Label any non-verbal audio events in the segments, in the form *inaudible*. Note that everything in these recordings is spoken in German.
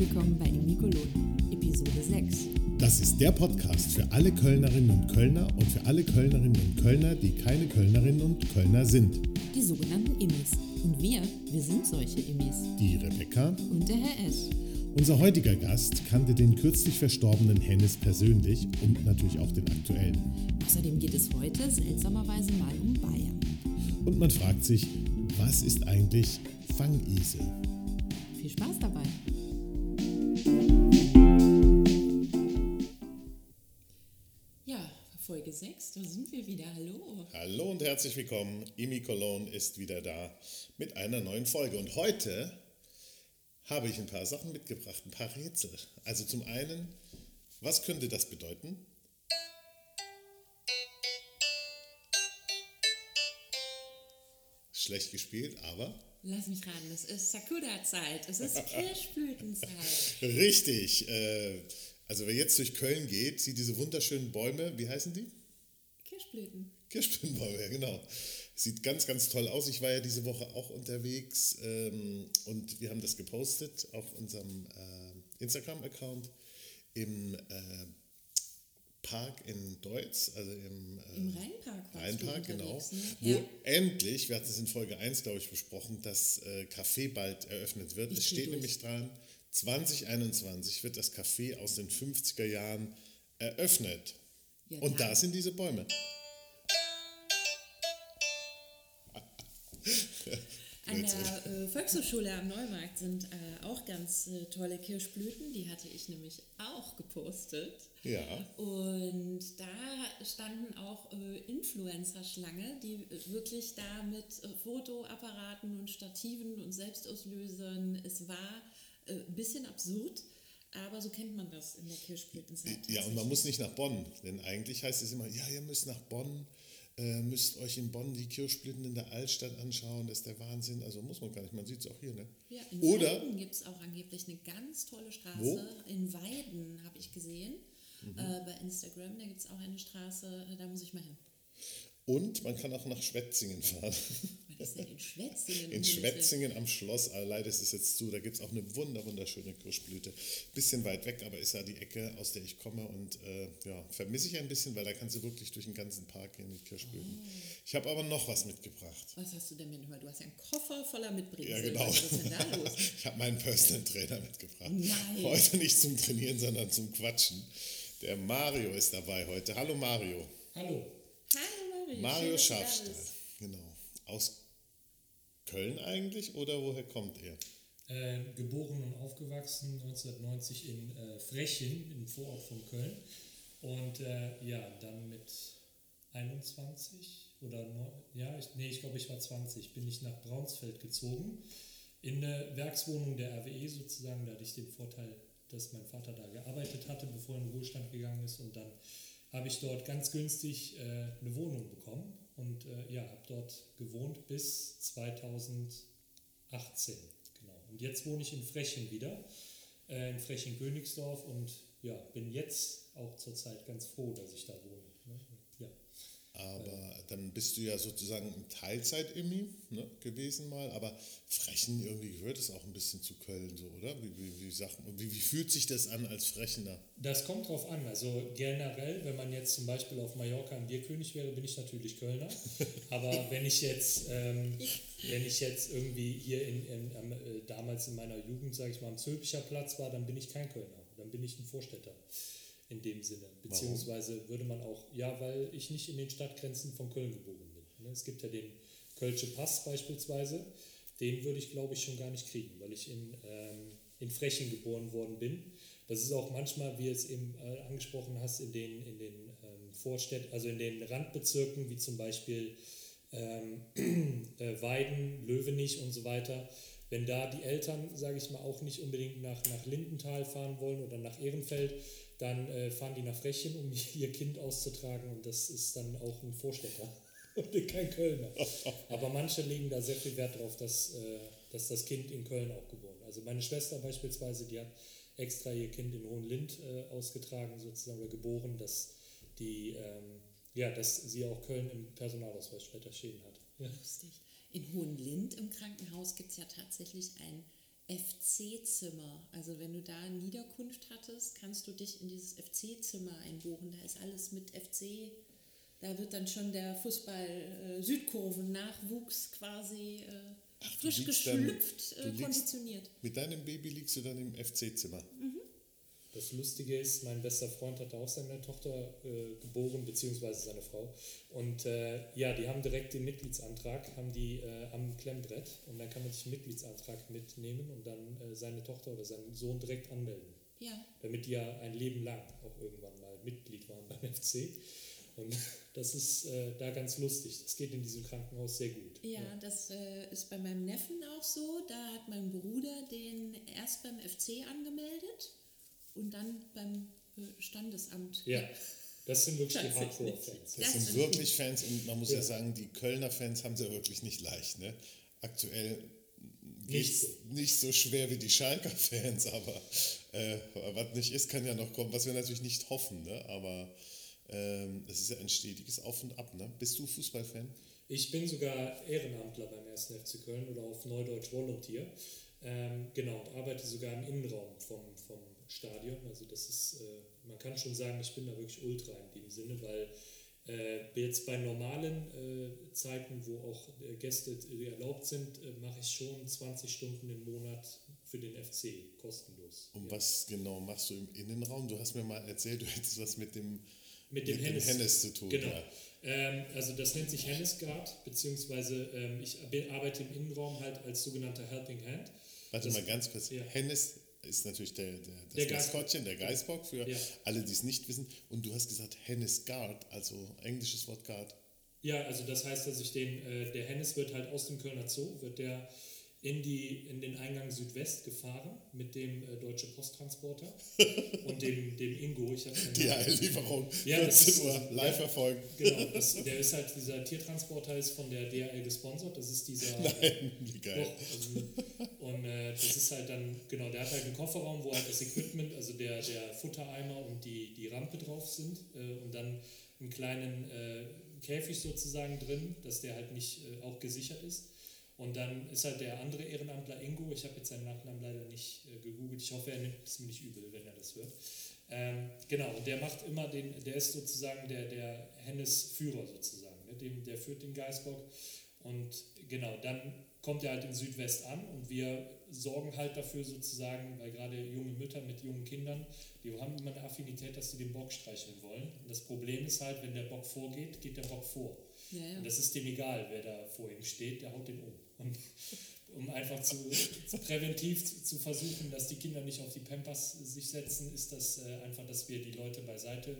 willkommen bei Imikolon, Episode 6. Das ist der Podcast für alle Kölnerinnen und Kölner und für alle Kölnerinnen und Kölner, die keine Kölnerinnen und Kölner sind. Die sogenannten Immis. Und wir, wir sind solche Immis. Die Rebecca Und der Herr S. Unser heutiger Gast kannte den kürzlich verstorbenen Hennes persönlich und natürlich auch den aktuellen. Außerdem geht es heute seltsamerweise mal um Bayern. Und man fragt sich, was ist eigentlich Fangisel? Viel Spaß dabei. 6, da sind wir wieder. Hallo. Hallo und herzlich willkommen. Imi Cologne ist wieder da mit einer neuen Folge. Und heute habe ich ein paar Sachen mitgebracht, ein paar Rätsel. Also zum einen, was könnte das bedeuten? Schlecht gespielt, aber Lass mich raten, es ist Sakura-Zeit, es ist *laughs* Kirschblütenzeit. richtig. Äh, also wer jetzt durch Köln geht, sieht diese wunderschönen Bäume, wie heißen die? Kirschblüten. Kirschblütenbäume, ja genau. Sieht ganz, ganz toll aus. Ich war ja diese Woche auch unterwegs ähm, und wir haben das gepostet auf unserem äh, Instagram-Account im äh, Park in Deutz, also im, äh, Im Rheinpark Rheinpark, genau. ne? Wo Ja. endlich, wir hatten es in Folge 1, glaube ich, besprochen, das äh, Café bald eröffnet wird. Ich es steht durch. nämlich dran, 2021 wird das Café aus den 50er Jahren eröffnet. Ja, Und da sind diese Bäume. An der äh, Volkshochschule am Neumarkt sind äh, auch ganz äh, tolle Kirschblüten, die hatte ich nämlich auch gepostet. Ja. Und da standen auch äh, Influencer-Schlange, die äh, wirklich da mit äh, Fotoapparaten und Stativen und Selbstauslösern, es war äh, ein bisschen absurd, aber so kennt man das in der Kirschblütenzeit. Ja, und man muss nicht nach Bonn, denn eigentlich heißt es immer, ja, ihr müsst nach Bonn, äh, müsst euch in Bonn die Kirschblüten in der Altstadt anschauen, das ist der Wahnsinn. Also muss man gar nicht, man sieht es auch hier, ne? Ja, in Oder, Weiden gibt es auch angeblich eine ganz tolle Straße. Wo? In Weiden habe ich gesehen. Mhm. Äh, bei Instagram, da gibt es auch eine Straße, äh, da muss ich mal hin. Und man kann auch nach Schwetzingen fahren. Was ist denn in Schwetzingen? In? Schwetzingen am Schloss, leider ist es jetzt zu, da gibt es auch eine wunder, wunderschöne Kirschblüte. Bisschen weit weg, aber ist ja die Ecke, aus der ich komme und äh, ja, vermisse ich ein bisschen, weil da kannst du wirklich durch den ganzen Park gehen mit Kirschblüten. Ich habe aber noch was mitgebracht. Was hast du denn mit? Du hast ja einen Koffer voller Mitbringsel. Ja, genau. Was ist denn da los? *laughs* Ich habe meinen Personal Trainer mitgebracht. Nein. Heute nicht zum Trainieren, sondern zum Quatschen. Der Mario ist dabei heute. Hallo Mario. Hallo, Hallo Mario. Mario bist. Genau. Aus Köln eigentlich oder woher kommt er? äh, geboren und aufgewachsen 1990 in äh, Frechen, im Vorort von Köln. Und äh, ja, dann mit 21 oder neu- ja, ich, nee, ich glaube, ich war 20, bin ich nach Braunsfeld gezogen. In eine Werkswohnung der RWE sozusagen, da hatte ich den Vorteil, dass mein Vater da gearbeitet hatte, bevor er in den Ruhestand gegangen ist. Und dann habe ich dort ganz günstig äh, eine Wohnung bekommen und äh, ja, habe dort gewohnt bis 2018. Genau. Und jetzt wohne ich in Frechen wieder, äh, in Frechen-Königsdorf und ja, bin jetzt auch zurzeit ganz froh, dass ich da wohne. Ja. Aber dann bist du ja sozusagen ein Teilzeit-Immi ne, gewesen mal, aber Frechen irgendwie gehört es auch ein bisschen zu Köln so, oder? Wie, wie, wie, sagt, wie, wie fühlt sich das an als Frechener? Das kommt drauf an. Also generell, wenn man jetzt zum Beispiel auf Mallorca ein Bierkönig wäre, bin ich natürlich Kölner. *laughs* Aber wenn ich jetzt, ähm, wenn ich jetzt irgendwie hier in, in, äh, damals in meiner Jugend, sage ich mal, am Zülpicher Platz war, dann bin ich kein Kölner. Dann bin ich ein Vorstädter in dem Sinne. Beziehungsweise würde man auch, ja, weil ich nicht in den Stadtgrenzen von Köln geboren bin. ne? Es gibt ja den Kölsche Pass beispielsweise. Den würde ich, glaube ich, schon gar nicht kriegen, weil ich in, ähm, in Frechen geboren worden bin. Das ist auch manchmal, wie du es eben äh, angesprochen hast, in den, in den ähm, Vorstädten, also in den Randbezirken, wie zum Beispiel ähm, *clears throat* äh, Weiden, Löwenich und so weiter. Wenn da die Eltern, sage ich mal, auch nicht unbedingt nach, nach Lindenthal fahren wollen oder nach Ehrenfeld, dann äh, fahren die nach Frechen, um *laughs* ihr Kind auszutragen und das ist dann auch ein Vorstädter *laughs* und kein Kölner. Aber manche legen da sehr viel Wert drauf, dass, äh, dass das Kind in Köln auch geboren ist. Also meine Schwester beispielsweise, die hat extra ihr Kind in Hohenlind äh, ausgetragen sozusagen oder geboren, dass die ähm, ja, dass sie auch Köln im Personalausweis später stehen hat. Ja. Lustig. In Hohenlind im Krankenhaus gibt es ja tatsächlich ein FC-Zimmer. Also wenn du da Niederkunft hattest, kannst du dich in dieses FC-Zimmer einbuchen. Da ist alles mit FC. Da wird dann schon der Fußball äh, quasi äh, Ach, frisch geschlüpft dann, äh, konditioniert. Mit deinem Baby liegst du dann im FC-Zimmer. Mhm. Das Lustige ist, mein bester Freund hatte auch seine Tochter äh, geboren, beziehungsweise seine Frau. Und äh, ja, die haben direkt den Mitgliedsantrag, haben die äh, am Klemmbrett und dann kann man sich einen Mitgliedsantrag mitnehmen und dann äh, seine Tochter oder seinen Sohn direkt anmelden. Ja. Damit die ja ein Leben lang auch irgendwann mal Mitglied waren beim *laughs* FC. Und *laughs* das ist äh, da ganz lustig. Das geht in diesem Krankenhaus sehr gut. Ja, ja. das äh, ist bei meinem Neffen auch so. Da hat mein Bruder den erst beim FC angemeldet und dann beim äh, Standesamt. Ja, das sind wirklich die Hardcore-Fans. Das, das, sind wirklich Fans und man muss ja. ja. sagen, die Kölner Fans haben es ja wirklich nicht leicht. Ne? Aktuell nicht so. nicht so schwer wie die Schalker Fans, aber äh, was nicht ist, kann ja noch kommen, was wir natürlich nicht hoffen. Ne? Aber ähm, es ist ja ein stetiges Auf und Ab. Ne? Bist du Fußballfan? Ich bin sogar Ehrenamtler beim 1. FC Köln oder auf Neudeutsch Volunteer. Ähm, genau, und arbeite sogar im Innenraum vom, vom Stadion. Also das ist, äh, man kann schon sagen, ich bin da wirklich ultra in dem Sinne, weil äh, jetzt bei normalen äh, Zeiten, wo auch äh, Gäste äh, erlaubt sind, mache ich schon 20 Stunden im Monat für den FC kostenlos. Und ja. was genau machst du im Innenraum? Du hast mir mal erzählt, du hättest was mit dem, mit dem, mit Hennes, dem Hennes, zu tun. Genau. Ja. Ähm, also das nennt sich Hennes Guard, beziehungsweise ähm, ich arbeite im Innenraum halt als sogenannter Helping Hand. Warte das, mal ganz kurz. Ja. Hennes ist natürlich der, der, das der Maskottchen, der Geißbock, für ja. alle, die es nicht wissen. Und du hast gesagt Hennes Guard, also englisches Wort Guard. Ja, also das heißt, dass ich den, äh, der Hennes wird halt aus dem Kölner Zoo, wird der in, die, in den Eingang Südwest gefahren mit dem äh, Deutsche Posttransporter *laughs* und dem, dem Ingo. Ich die ja, 14 Uhr, live ja, verfolgen. Genau, das, der ist halt, dieser Tiertransporter ist von der DHL gesponsert. Das ist dieser. *laughs* Nein, wie geil. Doch, also, und äh, das ist halt dann, genau, der hat halt einen Kofferraum, wo halt das Equipment, also der, der Futtereimer und die, die Rampe drauf sind äh, und dann einen kleinen äh, Käfig sozusagen drin, dass der halt nicht äh, auch gesichert ist. Und dann ist halt der andere Ehrenamtler Ingo, ich habe jetzt seinen Nachnamen leider nicht äh, gegoogelt, ich hoffe, er nimmt es mir nicht übel, wenn er das hört. Ähm, genau, und der macht immer den, der ist sozusagen der, der Hennes-Führer sozusagen, ne? Dem, der führt den Geißbock. Und genau, dann kommt er halt in Südwest an und wir sorgen halt dafür sozusagen, weil gerade junge Mütter mit jungen Kindern, die haben immer eine Affinität, dass sie den Bock streicheln wollen. Und das Problem ist halt, wenn der Bock vorgeht, geht der Bock vor. Ja, ja. Und das ist dem egal, wer da vor ihm steht, der haut den um. Und um einfach zu, zu präventiv zu versuchen, dass die Kinder nicht auf die Pampers sich setzen, ist das äh, einfach, dass wir die Leute beiseite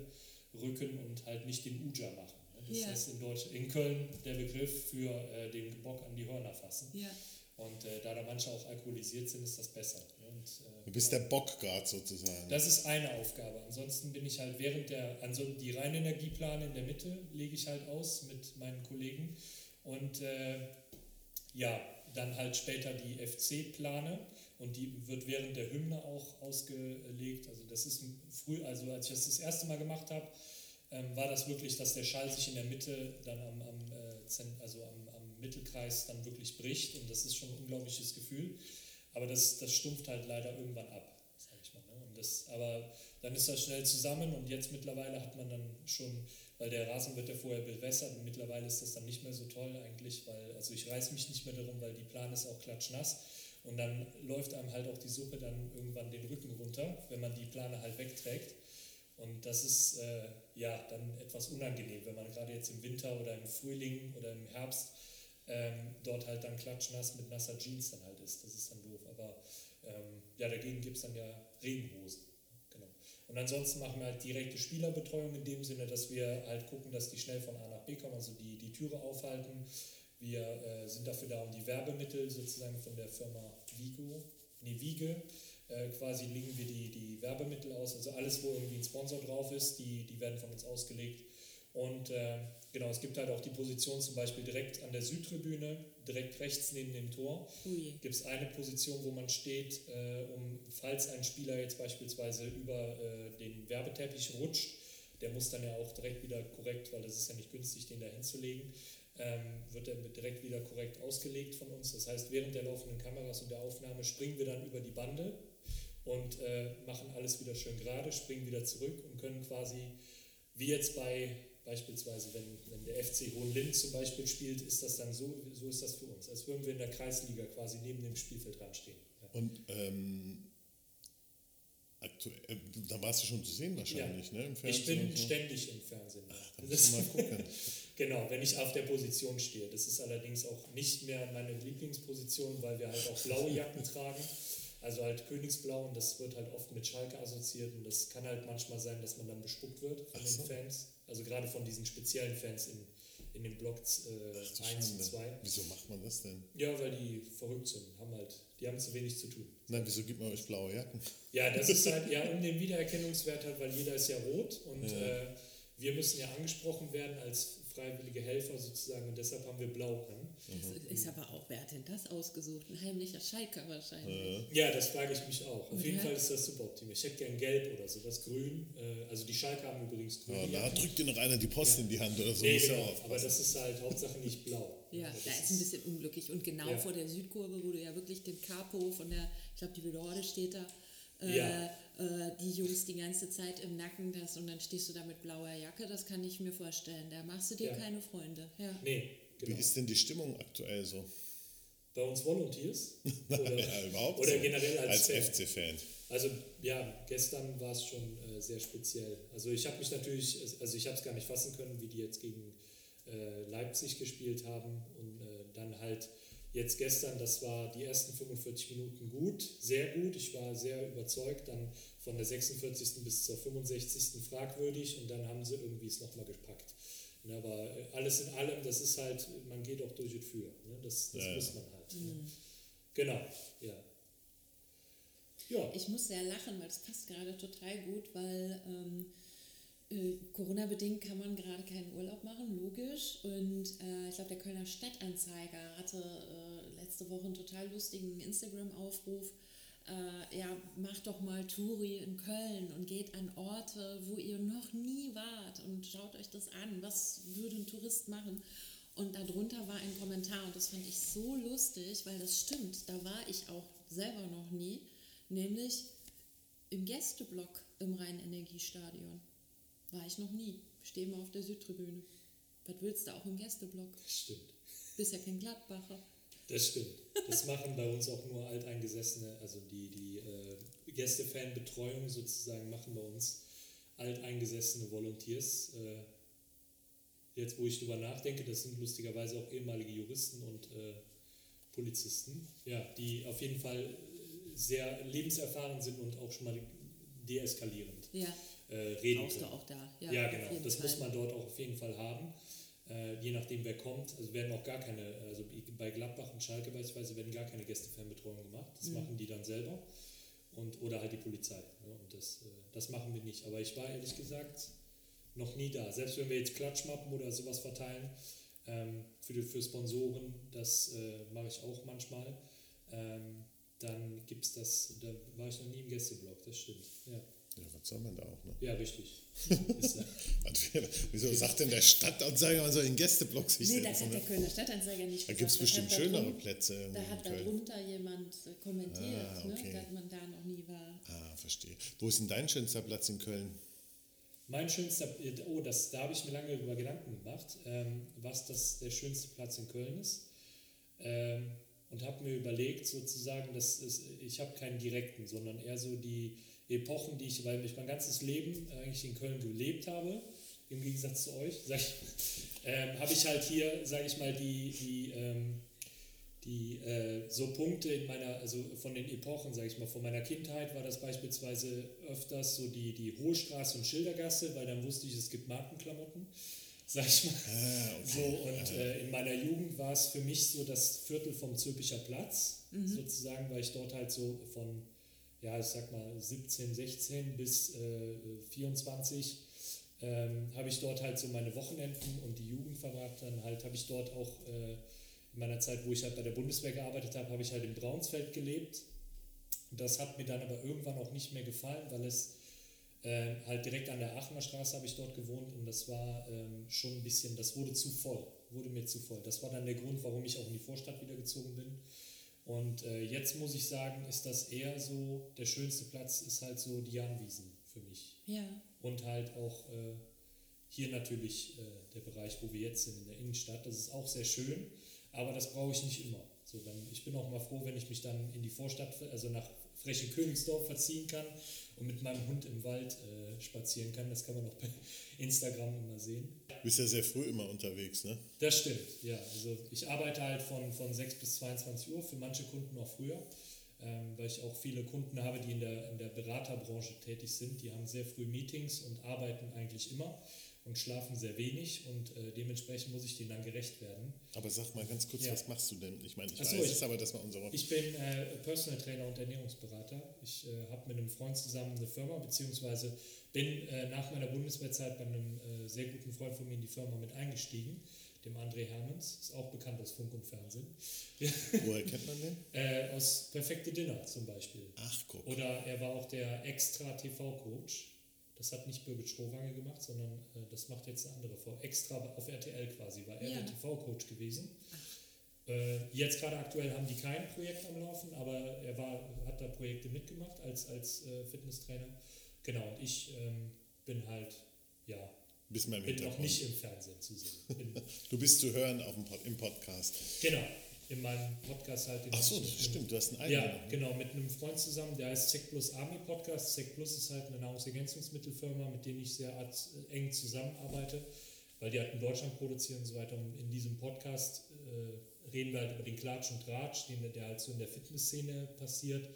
rücken und halt nicht den Uja machen. Ne? Das ja. heißt in, Deutsch, in Köln der Begriff für äh, den Bock an die Hörner fassen. Ja. Und äh, da da manche auch alkoholisiert sind, ist das besser. Ne? Und, äh, du bist der Bockguard sozusagen. Das ist eine Aufgabe. Ansonsten bin ich halt während der, also die Reinenergieplane in der Mitte lege ich halt aus mit meinen Kollegen. Und äh, ja, dann halt später die FC-Plane und die wird während der Hymne auch ausgelegt. Also das ist früh, also als ich das das erste Mal gemacht habe, ähm, war das wirklich, dass der Schall sich in der Mitte dann am, am, äh, also am, am, Mittelkreis dann wirklich bricht und das ist schon ein unglaubliches Gefühl. Aber das, das stumpft halt leider irgendwann ab, sag ich mal. Ne? Und das, aber dann ist das schnell zusammen und jetzt mittlerweile hat man dann schon weil der Rasen wird ja vorher bewässert und mittlerweile ist das dann nicht mehr so toll eigentlich, weil, also ich reiß mich nicht mehr darum, weil die Plane ist auch klatschnass und dann läuft einem halt auch die Suppe dann irgendwann den Rücken runter, wenn man die Plane halt wegträgt. Und das ist äh, ja dann etwas unangenehm, wenn man gerade jetzt im Winter oder im Frühling oder im Herbst ähm, dort halt dann klatschnass mit nasser Jeans dann halt ist. Das ist dann doof. Aber ähm, ja, dagegen gibt es dann ja Regenhosen. Und ansonsten machen wir halt direkte Spielerbetreuung in dem Sinne, dass wir halt gucken, dass die schnell von A nach B kommen, also die, die Türe aufhalten. Wir äh, sind dafür da, um die Werbemittel sozusagen von der Firma Vigo, nee, Wiege, äh, quasi legen wir die, die Werbemittel aus. Also alles, wo irgendwie ein Sponsor drauf ist, die, die werden von uns ausgelegt. Und äh, genau, es gibt halt auch die Position zum Beispiel direkt an der Südtribüne, direkt rechts neben dem Tor. Gibt es eine Position, wo man steht, äh, um, falls ein Spieler jetzt beispielsweise über äh, den Werbeteppich rutscht, der muss dann ja auch direkt wieder korrekt, weil das ist ja nicht günstig, den da hinzulegen, ähm, wird er direkt wieder korrekt ausgelegt von uns. Das heißt, während der laufenden Kameras und der Aufnahme springen wir dann über die Bande und äh, machen alles wieder schön gerade, springen wieder zurück und können quasi, wie jetzt bei beispielsweise, wenn, wenn der FC Hohenlind zum Beispiel spielt, ist das dann so, so ist das für uns, als würden wir in der Kreisliga quasi neben dem Spielfeld dran stehen. Ja. Und ähm, aktuell, äh, da warst du schon zu sehen wahrscheinlich, ja. ne? Im Fernsehen. Ich bin so. ständig im Fernsehen. Ach, dann das, mal gucken. *laughs* genau, wenn ich auf der Position stehe. Das ist allerdings auch nicht mehr meine Lieblingsposition, weil wir halt auch blaue Jacken *laughs* tragen. Also halt Königsblau und das wird halt oft mit Schalke assoziiert und das kann halt manchmal sein, dass man dann bespuckt wird von so. den Fans. Also gerade von diesen speziellen Fans in, in den Blocks äh, 1 und 2. Wieso macht man das denn? Ja, weil die verrückt sind, haben halt, die haben zu wenig zu tun. Nein, wieso gibt man euch blaue Jacken? Ja, das ist halt *laughs* ja um den Wiedererkennungswert halt, weil jeder ist ja rot und ja. Äh, wir müssen ja angesprochen werden als freiwillige Helfer sozusagen und deshalb haben wir blau an. Das ist aber auch, wer hat denn das ausgesucht? Ein heimlicher Schalker wahrscheinlich. Ja, das frage ich mich auch. Auf oder? jeden Fall ist das super optimal. Ich hätte gern gelb oder so, das grün. Äh, also die Schalker haben übrigens grün. Ja, da drückt dir noch einer die Post ja. in die Hand oder so. Nee, genau, aber das ist halt Hauptsache nicht blau. Ja, da ist ein bisschen unglücklich. Und genau ja. vor der Südkurve, wo du ja wirklich den Capo von der, ich glaube, die Belorde steht da, äh, ja. äh, die Jungs die ganze Zeit im Nacken das und dann stehst du da mit blauer Jacke, das kann ich mir vorstellen. Da machst du dir ja. keine Freunde. Ja. Nee, genau. Wie ist denn die Stimmung aktuell so? Bei uns Volunteers? *laughs* Oder, ja, überhaupt oder so. generell als, als FC-Fan? Also ja, gestern war es schon äh, sehr speziell. Also ich habe mich natürlich, also ich habe es gar nicht fassen können, wie die jetzt gegen äh, Leipzig gespielt haben und äh, dann halt Jetzt gestern, das war die ersten 45 Minuten gut, sehr gut. Ich war sehr überzeugt. Dann von der 46. bis zur 65. fragwürdig und dann haben sie irgendwie es nochmal gepackt. Ne, aber äh, alles in allem, das ist halt, man geht auch durch das Für. Ne? Das, das ja, muss man halt. Ne? Mhm. Genau, ja. ja. Ich muss sehr lachen, weil es passt gerade total gut, weil ähm, äh, Corona-bedingt kann man gerade keinen Urlaub machen, logisch. Und äh, ich glaube, der Kölner Stadtanzeiger hatte äh, letzte Woche einen total lustigen Instagram-Aufruf. Äh, ja, macht doch mal Touri in Köln und geht an Orte, wo ihr noch nie wart und schaut euch das an. Was würde ein Tourist machen? Und darunter war ein Kommentar und das fand ich so lustig, weil das stimmt. Da war ich auch selber noch nie, nämlich im Gästeblock im Rhein-Energiestadion. War ich noch nie. Stehe mal auf der Südtribüne. Was willst du auch im Gästeblock? Stimmt. Bist ja kein Gladbacher. Das stimmt. Das machen bei uns auch nur Alteingesessene, also die, die äh, Gästefanbetreuung sozusagen machen bei uns alteingesessene Volunteers. Äh, jetzt, wo ich drüber nachdenke, das sind lustigerweise auch ehemalige Juristen und äh, Polizisten, ja, die auf jeden Fall sehr lebenserfahren sind und auch schon mal deeskalierend. Ja äh, reden Brauchst können. du auch da. Ja, ja genau. Das Fall. muss man dort auch auf jeden Fall haben. Äh, je nachdem, wer kommt. Also werden auch gar keine, also bei Gladbach und Schalke beispielsweise werden gar keine Gästefernbetreuung gemacht. Das mhm. machen die dann selber. Und, oder halt die Polizei. Ne? Und das, äh, das machen wir nicht. Aber ich war ehrlich gesagt noch nie da. Selbst wenn wir jetzt Klatschmappen oder sowas verteilen ähm, für, die, für Sponsoren, das äh, mache ich auch manchmal. Ähm, dann gibt es das, da war ich noch nie im Gästeblock, das stimmt. Ja. Ja, was soll man da auch, ne? Ja, richtig. *laughs* Wieso sagt denn der Stadtanzeiger, man soll in Gästeblock sich Nee, das hat der Kölner Stadtanzeiger nicht Da gibt es bestimmt schönere Plätze. Da hat darunter jemand äh, kommentiert, ah, ne, okay. ne, dass man da noch nie war. Ah, verstehe. Wo ist denn dein schönster Platz in Köln? Mein schönster, oh, das, da habe ich mir lange über Gedanken gemacht, ähm, was das der schönste Platz in Köln ist. Ähm, und habe mir überlegt, sozusagen, dass es, ich habe keinen direkten, sondern eher so die Epochen, die ich, weil ich mein ganzes Leben eigentlich in Köln gelebt habe, im Gegensatz zu euch, *laughs* ähm, habe ich halt hier, sage ich mal, die, die, ähm, die äh, so Punkte in meiner, also von den Epochen, sage ich mal, von meiner Kindheit war das beispielsweise öfters so die, die Hohe Straße und Schildergasse, weil dann wusste ich, es gibt Markenklamotten, sag ich mal. Ah, okay. So, und äh, in meiner Jugend war es für mich so das Viertel vom Zülpicher Platz, mhm. sozusagen, weil ich dort halt so von ja, ich sag mal 17, 16 bis äh, 24 ähm, habe ich dort halt so meine Wochenenden und die Jugend verbracht. Dann halt habe ich dort auch äh, in meiner Zeit, wo ich halt bei der Bundeswehr gearbeitet habe, habe ich halt in Braunsfeld gelebt. Das hat mir dann aber irgendwann auch nicht mehr gefallen, weil es äh, halt direkt an der Aachener Straße habe ich dort gewohnt und das war ähm, schon ein bisschen, das wurde zu voll. wurde mir zu voll. Das war dann der Grund, warum ich auch in die Vorstadt wieder gezogen bin. Und äh, jetzt muss ich sagen, ist das eher so, der schönste Platz ist halt so die Jahnwiesen für mich. Ja. Und halt auch äh, hier natürlich äh, der Bereich, wo wir jetzt sind, in der Innenstadt. Das ist auch sehr schön, aber das brauche ich nicht immer. So, dann, ich bin auch mal froh, wenn ich mich dann in die Vorstadt, also nach Freche Königsdorf verziehen kann und mit meinem Hund im Wald äh, spazieren kann. Das kann man auch bei *laughs* Instagram immer sehen. Du bist ja sehr früh immer unterwegs, ne? Das stimmt, ja. Also ich arbeite halt von, von 6 bis 22 Uhr, für manche Kunden noch früher, ähm, weil ich auch viele Kunden habe, die in der, in der Beraterbranche tätig sind. Die haben sehr früh Meetings und arbeiten eigentlich immer und schlafen sehr wenig und äh, dementsprechend muss ich denen dann gerecht werden. Aber sag mal ganz kurz, Ja. was machst du denn? Ich meine, ich Ach so, weiß ich- es, aber das war unsere. Ich bin äh, Personal Trainer und Ernährungsberater. Ich äh, habe mit einem Freund zusammen eine Firma, beziehungsweise bin äh, nach meiner Bundeswehrzeit bei einem äh, sehr guten Freund von mir in die Firma mit eingestiegen, dem André Hermans, ist auch bekannt aus Funk und Fernsehen, *laughs* Woher kennt man den? äh, aus Perfekte Dinner zum Beispiel. Ach, guck. Oder er war auch der Extra TV-Coach. Das hat nicht Birgit Schrowange gemacht, sondern äh, das macht jetzt eine andere Frau. Extra auf RTL quasi, war er Ja. der TV-Coach gewesen. Äh, jetzt gerade aktuell haben die kein Projekt am Laufen, aber er war, hat da Projekte mitgemacht als, als äh, Fitnesstrainer. Genau, und ich ähm, bin halt, ja, bin noch nicht im Fernsehen zu sehen. Bin, *laughs* Du bist zu hören auf dem Pod, im Podcast. genau, in meinem Podcast halt. den Ach so, das stimmt. Du hast einen eigenen. Ja, genau, mit einem Freund zusammen, der heißt Sec Plus Army Podcast. Sec Plus ist halt eine Nahrungsergänzungsmittelfirma, mit denen ich sehr eng zusammenarbeite, weil die halt in Deutschland produzieren und so weiter. Und in diesem Podcast äh, reden wir halt über den Klatsch und Tratsch, den, der halt so in der Fitnessszene passiert.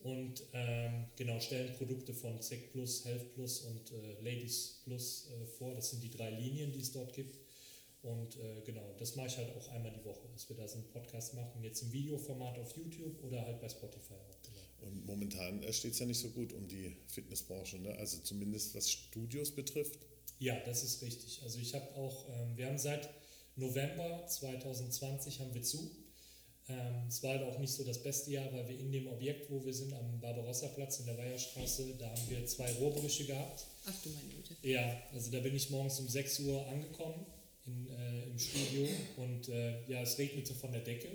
Und ähm, genau, stellen Produkte von Sec Plus, Health Plus und äh, Ladies Plus äh, vor. Das sind die drei Linien, die es dort gibt. Und äh, genau, das mache ich halt auch einmal die Woche, dass wir da so einen Podcast machen, jetzt im Videoformat auf YouTube oder halt bei Spotify auch. Genau. Und momentan steht es ja nicht so gut um die Fitnessbranche, ne? Also zumindest was Studios betrifft. Ja, das ist richtig. Also ich habe auch, ähm, wir haben seit November 2020 haben wir zu. Ähm, es war halt auch nicht so das beste Jahr, weil wir in dem Objekt, wo wir sind, am Barbarossa-Platz in der Weiherstraße, da haben wir zwei Rohrbrüche gehabt. Ach du meine Güte. Ja, also da bin ich morgens um 6 Uhr angekommen in, äh, im Studio und äh, ja, es regnete von der Decke.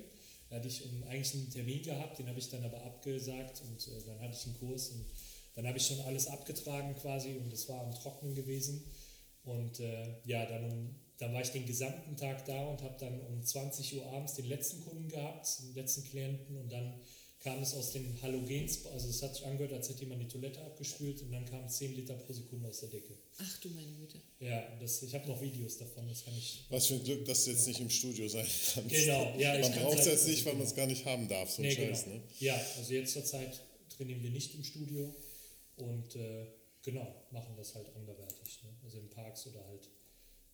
Da hatte ich eigentlich einen Termin gehabt, den habe ich dann aber abgesagt und äh, dann hatte ich einen Kurs und dann habe ich schon alles abgetragen quasi und es war am Trocknen gewesen. Und äh, ja, dann, dann war ich den gesamten Tag da und habe dann um 20 Uhr abends den letzten Kunden gehabt, den letzten Klienten und dann kam es aus den Halogens, also es hat sich angehört, als hätte jemand die Toilette abgespült und dann kamen 10 Liter pro Sekunde aus der Decke. Ach du meine Güte. Ja, das, ich habe noch Videos davon, das kann ich. Was für ein Glück, dass du jetzt nicht im Studio sein kannst. Genau, ja, ich Man braucht es jetzt nicht, weil man es gar nicht haben darf, so ein Nee, Scheiß, genau. ne? Ja, also jetzt zur Zeit trainieren wir nicht im Studio und äh, genau, machen das halt anderweitig. Ne? Also in Parks oder halt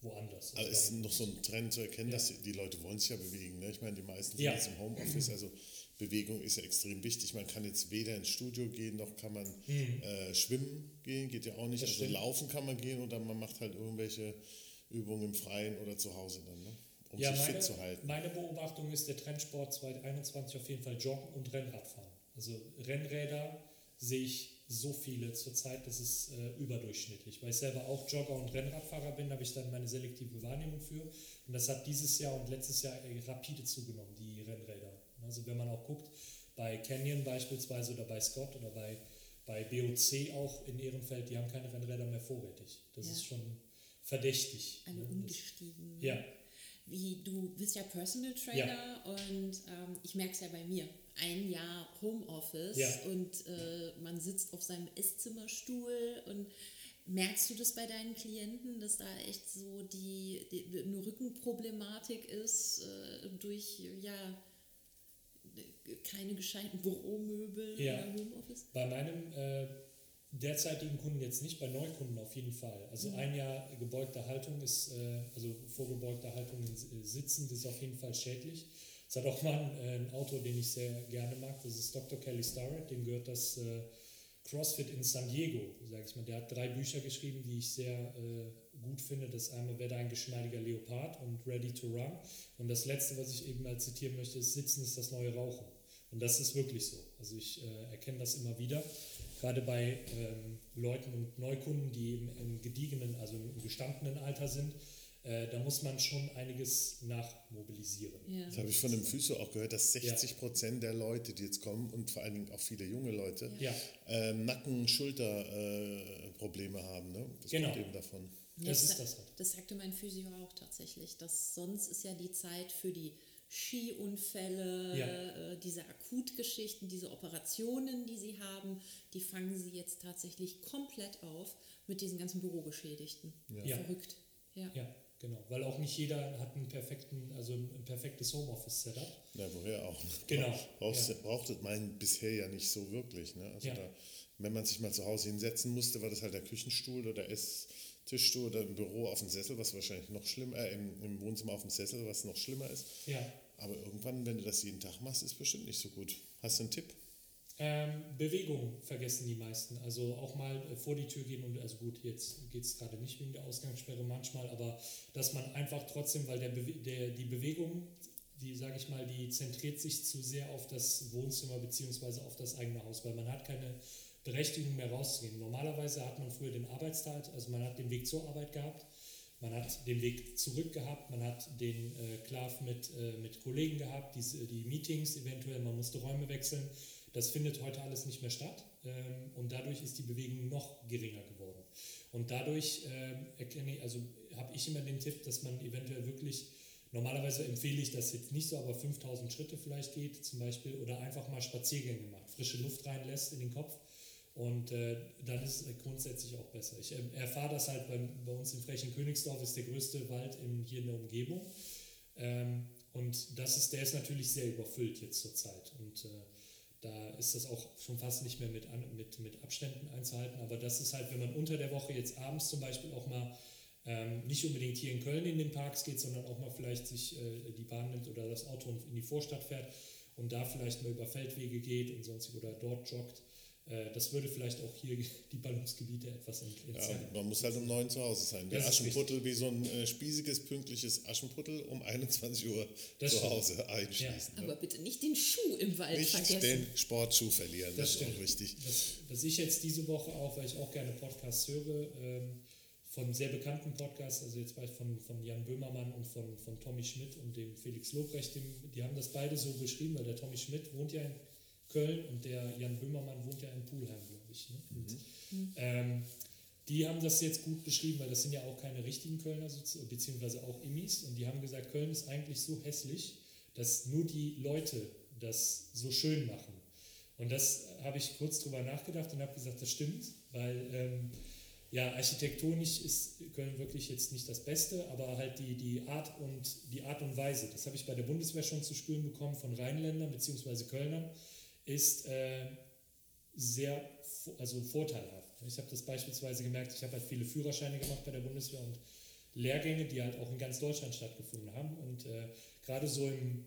woanders. Also es ist noch so ein Trend zu erkennen, Ja. dass die, Leute wollen sich ja bewegen. Ne? Ich meine, die meisten sind Ja. jetzt im Homeoffice, also Bewegung ist ja extrem wichtig. Man kann jetzt weder ins Studio gehen, noch kann man äh, schwimmen gehen, geht ja auch nicht. Mhm. Das also stimmt. laufen kann man gehen oder man macht halt irgendwelche Übungen im Freien oder zu Hause dann, ne? um ja, sich meine, fit zu halten. meine Beobachtung ist, der Trendsport 2021 auf jeden Fall Joggen und Rennradfahren. Also Rennräder sehe ich so viele zurzeit, das ist äh, überdurchschnittlich. Weil ich selber auch Jogger und Rennradfahrer bin, habe ich dann meine selektive Wahrnehmung für. Und das hat dieses Jahr und letztes Jahr äh, rapide zugenommen, die Rennräder. Also wenn man auch guckt, bei Canyon beispielsweise oder bei Scott oder bei, bei BOC auch in Ehrenfeld, die haben keine Rennräder mehr vorrätig. Das Ja. ist schon verdächtig. Eine ne? Umgestiegen. Ja, Wie du bist ja Personal Trainer und ähm, ich merke es ja bei mir. Ein Jahr Homeoffice Ja. und äh, man sitzt auf seinem Esszimmerstuhl und merkst du das bei deinen Klienten, dass da echt so die, die eine Rückenproblematik ist äh, durch ja keine gescheiten Büromöbel Ja. oder Homeoffice? Bei meinem äh, derzeitigen Kunden jetzt nicht, bei Neukunden auf jeden Fall. Also ein Jahr gebeugte Haltung ist, äh, also vorgebeugte Haltung äh, Sitzen ist auf jeden Fall schädlich. Es hat auch mal ein, äh, ein Autor, den ich sehr gerne mag, das ist Dr. Kelly Starrett, dem gehört das äh, CrossFit in San Diego, sage ich mal. Der hat drei Bücher geschrieben, die ich sehr äh, gut finde. Das einmal Werde ein geschmeidiger Leopard und Ready to Run. Und das letzte, was ich eben mal zitieren möchte, ist Sitzen ist das neue Rauchen. Und das ist wirklich so. Also ich äh, erkenne das immer wieder. Gerade bei ähm, Leuten und Neukunden, die im, im gediegenen, also im gestandenen Alter sind, äh, da muss man schon einiges nachmobilisieren. Ja. Das habe ich von dem Physio auch gehört, dass 60 Prozent der Leute, die jetzt kommen und vor allen Dingen auch viele junge Leute, ja. äh, Nacken-, Schulterprobleme äh, haben. Ne? Das genau. kommt eben davon. das, ist das, halt. das sagte mein Physio auch tatsächlich, dass sonst ist ja die Zeit für die Skiunfälle, ja. äh, diese Akutgeschichten, diese Operationen, die sie haben, die fangen sie jetzt tatsächlich komplett auf mit diesen ganzen Bürogeschädigten. Ja. Verrückt. Ja. ja. Genau, weil auch nicht jeder hat einen perfekten, also ein perfektes Homeoffice-Setup. Ja, woher auch. Genau. Brauchst, ja. Braucht man bisher ja nicht so wirklich. Ne? Also ja. da, wenn man sich mal zu Hause hinsetzen musste, war das halt der Küchenstuhl oder Esstischstuhl oder im Büro auf dem Sessel, was wahrscheinlich noch schlimmer, äh, im, im Wohnzimmer auf dem Sessel, was noch schlimmer ist. Ja. Aber irgendwann, wenn du das jeden Tag machst, ist bestimmt nicht so gut. Hast du einen Tipp? Ähm, Bewegung vergessen die meisten. Also auch mal äh, vor die Tür gehen und, also gut, jetzt geht es gerade nicht wegen der Ausgangssperre manchmal, aber dass man einfach trotzdem, weil der, der die Bewegung, die, sage ich mal, die zentriert sich zu sehr auf das Wohnzimmer bzw. auf das eigene Haus, weil man hat keine Berechtigung mehr rauszugehen. Normalerweise hat man früher den Arbeitstag, also man hat den Weg zur Arbeit gehabt, man hat den Weg zurück gehabt, man hat den äh, Klav mit, äh, mit Kollegen gehabt, die, die Meetings eventuell, man musste Räume wechseln das findet heute alles nicht mehr statt ähm, und dadurch ist die Bewegung noch geringer geworden. Und dadurch ähm, also habe ich immer den Tipp, dass man eventuell wirklich, normalerweise empfehle ich das jetzt nicht so, aber 5000 Schritte vielleicht geht zum Beispiel oder einfach mal Spaziergänge macht, frische Luft reinlässt in den Kopf und äh, dann ist es grundsätzlich auch besser. Ich äh, erfahre das halt bei, bei uns in Frechen Königsdorf, ist der größte Wald in, hier in der Umgebung. Ähm, und das ist, der ist natürlich sehr überfüllt jetzt zurzeit. Und äh, da ist das auch schon fast nicht mehr mit, mit, mit Abständen einzuhalten. Aber das ist halt, wenn man unter der Woche jetzt abends zum Beispiel auch mal ähm, nicht unbedingt hier in Köln in den Parks geht, sondern auch mal vielleicht sich äh, die Bahn nimmt oder das Auto in die Vorstadt fährt und da vielleicht mal über Feldwege geht und sonst oder dort joggt, das würde vielleicht auch hier *laughs* die Ballungsgebiete etwas entzerren. Ja, man muss halt um neun zu Hause sein. Der Aschenputtel wie so ein äh, spießiges, pünktliches Aschenputtel um 21 Uhr das zu Hause einschließen. Ja. Ne? Aber bitte nicht den Schuh im Wald nicht vergessen. den Sportschuh verlieren, das, das ist auch wichtig. Das, was ich jetzt diese Woche auch, weil ich auch gerne Podcasts höre, ähm, von sehr bekannten Podcasts, also jetzt von, von Jan Böhmermann und von, von Tommy Schmidt und dem Felix Lobrecht, dem, die haben das beide so beschrieben, weil der Tommy Schmidt wohnt ja in Köln und der Jan Böhmermann wohnt ja in Pulheim, glaube ich. Ne? Und, mhm. ähm, die haben das jetzt gut beschrieben, weil das sind ja auch keine richtigen Kölner, beziehungsweise auch Immis. Und die haben gesagt, Köln ist eigentlich so hässlich, dass nur die Leute das so schön machen. Und das habe ich kurz drüber nachgedacht und habe gesagt, das stimmt, weil ähm, ja, architektonisch ist Köln wirklich jetzt nicht das Beste, aber halt die, die, Art und, die Art und Weise, das habe ich bei der Bundeswehr schon zu spüren bekommen von Rheinländern bzw. Kölnern, ist äh, sehr also vorteilhaft. Ich habe das beispielsweise gemerkt, ich habe halt viele Führerscheine gemacht bei der Bundeswehr und Lehrgänge, die halt auch in ganz Deutschland stattgefunden haben. Und äh, gerade so im,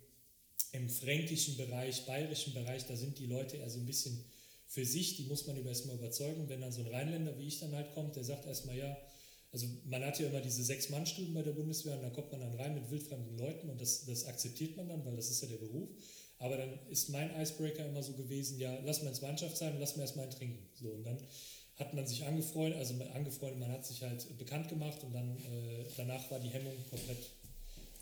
im fränkischen Bereich, bayerischen Bereich, da sind die Leute eher so ein bisschen für sich, die muss man erstmal überzeugen. Wenn dann so ein Rheinländer wie ich dann halt kommt, der sagt erstmal, ja, also man hat ja immer diese Sechs-Mann-Stuben bei der Bundeswehr und da kommt man dann rein mit wildfremden Leuten und das, das akzeptiert man dann, weil das ist ja der Beruf. Aber dann ist mein Icebreaker immer so gewesen, ja, lass mal ins Mannschaft sein, lass mal erstmal ein Trinken. So, und dann hat man sich angefreundet, also angefreundet, man hat sich halt bekannt gemacht und dann äh, danach war die Hemmung komplett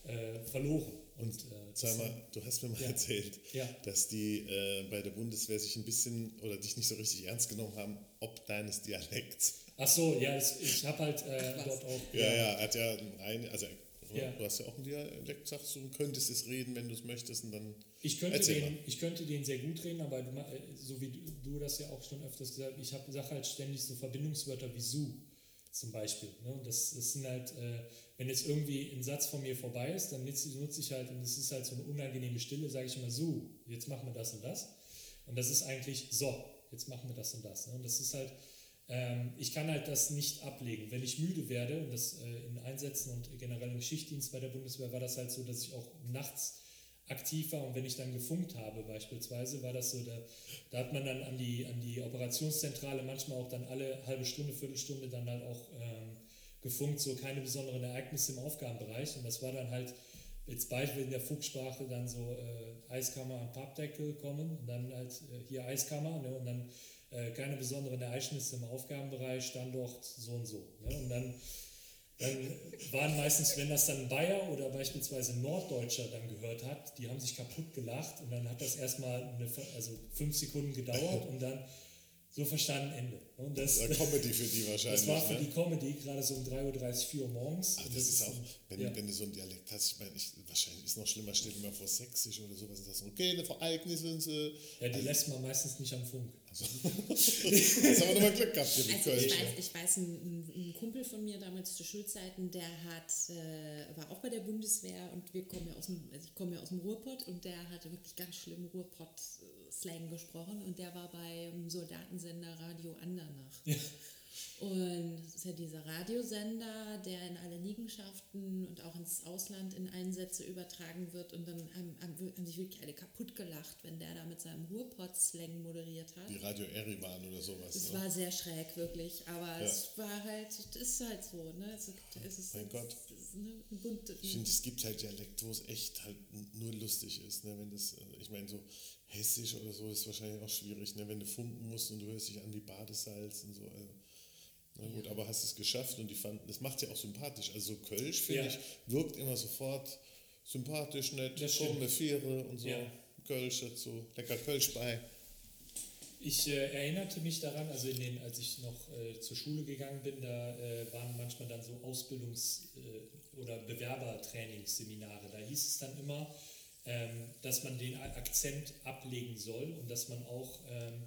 äh, verloren. Und, und äh, sag mal, du hast mir mal ja. erzählt, ja. dass die äh, bei der Bundeswehr sich ein bisschen oder dich nicht so richtig ernst genommen haben, ob deines Dialekts. Ach so, ja, ich habe halt äh, dort auch. Ja, ja, ja, hat ja ein, also ja. Du hast ja auch einen Dialekt, sagst du, könntest es reden, wenn du es möchtest und dann. Ich könnte, den, ich könnte den sehr gut reden, aber du, so wie du, du das ja auch schon öfters gesagt hast, ich sage halt ständig so Verbindungswörter wie su zum Beispiel. Ne? Das, das sind halt, äh, wenn jetzt irgendwie ein Satz von mir vorbei ist, dann nutze, nutze ich halt, und es ist halt so eine unangenehme Stille, sage ich immer su, jetzt machen wir das und das. Und das ist eigentlich so, jetzt machen wir das und das. Ne? Und das ist halt, ähm, ich kann halt das nicht ablegen. Wenn ich müde werde, und das äh, in Einsätzen und generell im Schichtdienst bei der Bundeswehr war das halt so, dass ich auch nachts aktiv war. Und wenn ich dann gefunkt habe beispielsweise, war das so, da, da hat man dann an die, an die Operationszentrale manchmal auch dann alle halbe Stunde, Viertelstunde dann halt auch ähm, gefunkt, so keine besonderen Ereignisse im Aufgabenbereich. Und das war dann halt jetzt Beispiel in der Fuchssprache dann so äh, Eiskammer am Pappdeckel kommen und dann halt äh, hier Eiskammer ne, und dann äh, keine besonderen Ereignisse im Aufgabenbereich, Standort so und so. Ne? Und dann dann waren meistens, wenn das dann Bayer oder beispielsweise Norddeutscher dann gehört hat, die haben sich kaputt gelacht und dann hat das erstmal eine, also fünf Sekunden gedauert und dann so verstanden, Ende. Und das, das Comedy für die wahrscheinlich. *laughs* Das war für ne? die Comedy, gerade so um 3.30 Uhr, 4 Uhr morgens. Ach, das, das, ist auch, wenn, ja. wenn du so einen Dialekt hast, ich meine, ich, wahrscheinlich ist noch schlimmer, steht immer vor Sächsisch oder sowas und sagst, okay, eine Ereignisse und so. Ja, die also, lässt man meistens nicht am Funk. Das haben wir nochmal Glück gehabt. Also ich weiß, ich weiß ein, ein, Kumpel von mir damals zu Schulzeiten, der hat, äh, war auch bei der Bundeswehr und wir kommen ja aus dem, also ich komme ja aus dem Ruhrpott und der hatte wirklich ganz schlimm Ruhrpott-Slang gesprochen und der war beim Soldatensender Radio Andernach. Ja. Und das ist ja dieser Radiosender, der in alle Liegenschaften und auch ins Ausland in Einsätze übertragen wird. Und dann haben, haben sich wirklich alle kaputt gelacht, wenn der da mit seinem Ruhrpott-Slang moderiert hat. Die Radio Erivan oder sowas. Es ne? war sehr schräg, wirklich. Aber ja. es war halt, es ist halt so. Ne? Es, es ist, mein Gott. Ist, ne, bunt, ich finde, es gibt halt Dialekt, wo es echt halt nur lustig ist. Ne? Wenn das, ich meine, so hessisch oder so ist wahrscheinlich auch schwierig, ne? wenn du funken musst und du hörst dich an wie Badesalz und so. Also na gut, aber hast es geschafft und die fanden, das macht ja auch sympathisch. Also Kölsch, finde ja. ich, wirkt immer sofort sympathisch, nett, krumme Viere und so. Ja. Kölsch dazu, lecker Kölsch bei. Ich äh, erinnerte mich daran, also den, als ich noch äh, zur Schule gegangen bin, da äh, waren manchmal dann so Ausbildungs- äh, oder Bewerbertrainingsseminare. Da hieß es dann immer, ähm, dass man den Akzent ablegen soll und dass man auch ähm,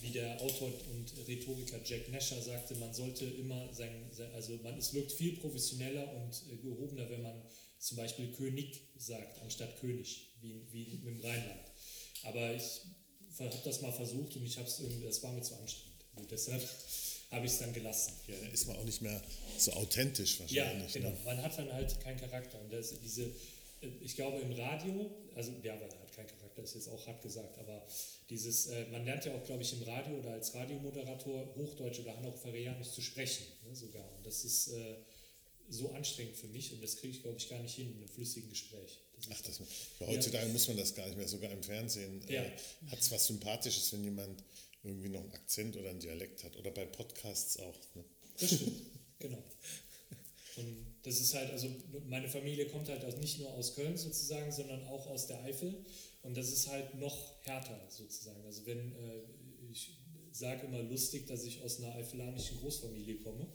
wie der Autor und Rhetoriker Jack Nasher sagte, man sollte immer sein, also man, es wirkt viel professioneller und äh, gehobener, wenn man zum Beispiel König sagt, anstatt König, wie, wie im Rheinland. Aber ich habe das mal versucht und ich habe es irgendwie, das war mir zu anstrengend. Und deshalb *laughs* habe ich es dann gelassen. Ja, da ist man auch nicht mehr so authentisch wahrscheinlich. Ja, ne? genau. Ne? Man hat dann halt keinen Charakter. Und das, diese, äh, ich glaube im Radio, also ja, Charakter, ist jetzt auch hart gesagt, aber dieses, äh, man lernt ja auch, glaube ich, im Radio oder als Radiomoderator Hochdeutsch oder Hannovererianisch zu sprechen, ne, sogar. Und das ist äh, so anstrengend für mich und das kriege ich, glaube ich, gar nicht hin in einem flüssigen Gespräch. Das Ach, das, ja, heutzutage ja. muss man das gar nicht mehr, sogar im Fernsehen. Äh, ja. hat es was Sympathisches, wenn jemand irgendwie noch einen Akzent oder einen Dialekt hat oder bei Podcasts auch. Ne? Das stimmt, genau. Und das ist halt, also meine Familie kommt halt nicht nur aus Köln sozusagen, sondern auch aus der Eifel. Und das ist halt noch härter sozusagen. Also wenn, äh, ich sage immer lustig, dass ich aus einer eifelanischen Großfamilie komme.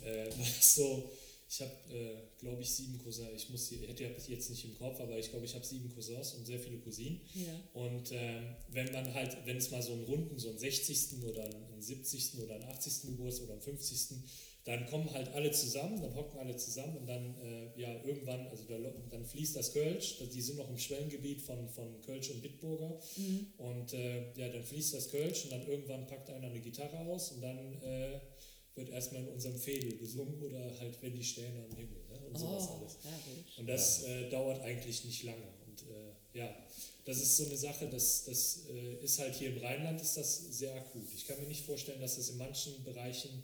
Äh, *laughs* so, ich habe, äh, glaube ich, sieben Cousins. Ich muss, ich hätte jetzt nicht im Kopf, aber ich glaube, ich habe sieben Cousins und sehr viele Cousinen. Ja. Und ähm, wenn man halt, wenn es mal so einen runden, so einen 60. oder einen 70. oder einen 80. Geburtstag oder einen 50 dann kommen halt alle zusammen, dann hocken alle zusammen und dann, äh, ja, irgendwann, also da, dann fließt das Kölsch, die sind noch im Schwellengebiet von, von Kölsch und Bitburger mhm. und äh, ja, dann fließt das Kölsch und dann irgendwann packt einer eine Gitarre aus und dann äh, wird erstmal in unserem Fädel gesungen oder halt wenn die Sterne am Himmel ne, und sowas oh, alles. Und das äh, dauert eigentlich nicht lange und äh, ja, das ist so eine Sache, das, das äh, ist halt hier im Rheinland ist das sehr akut. Ich kann mir nicht vorstellen, dass das in manchen Bereichen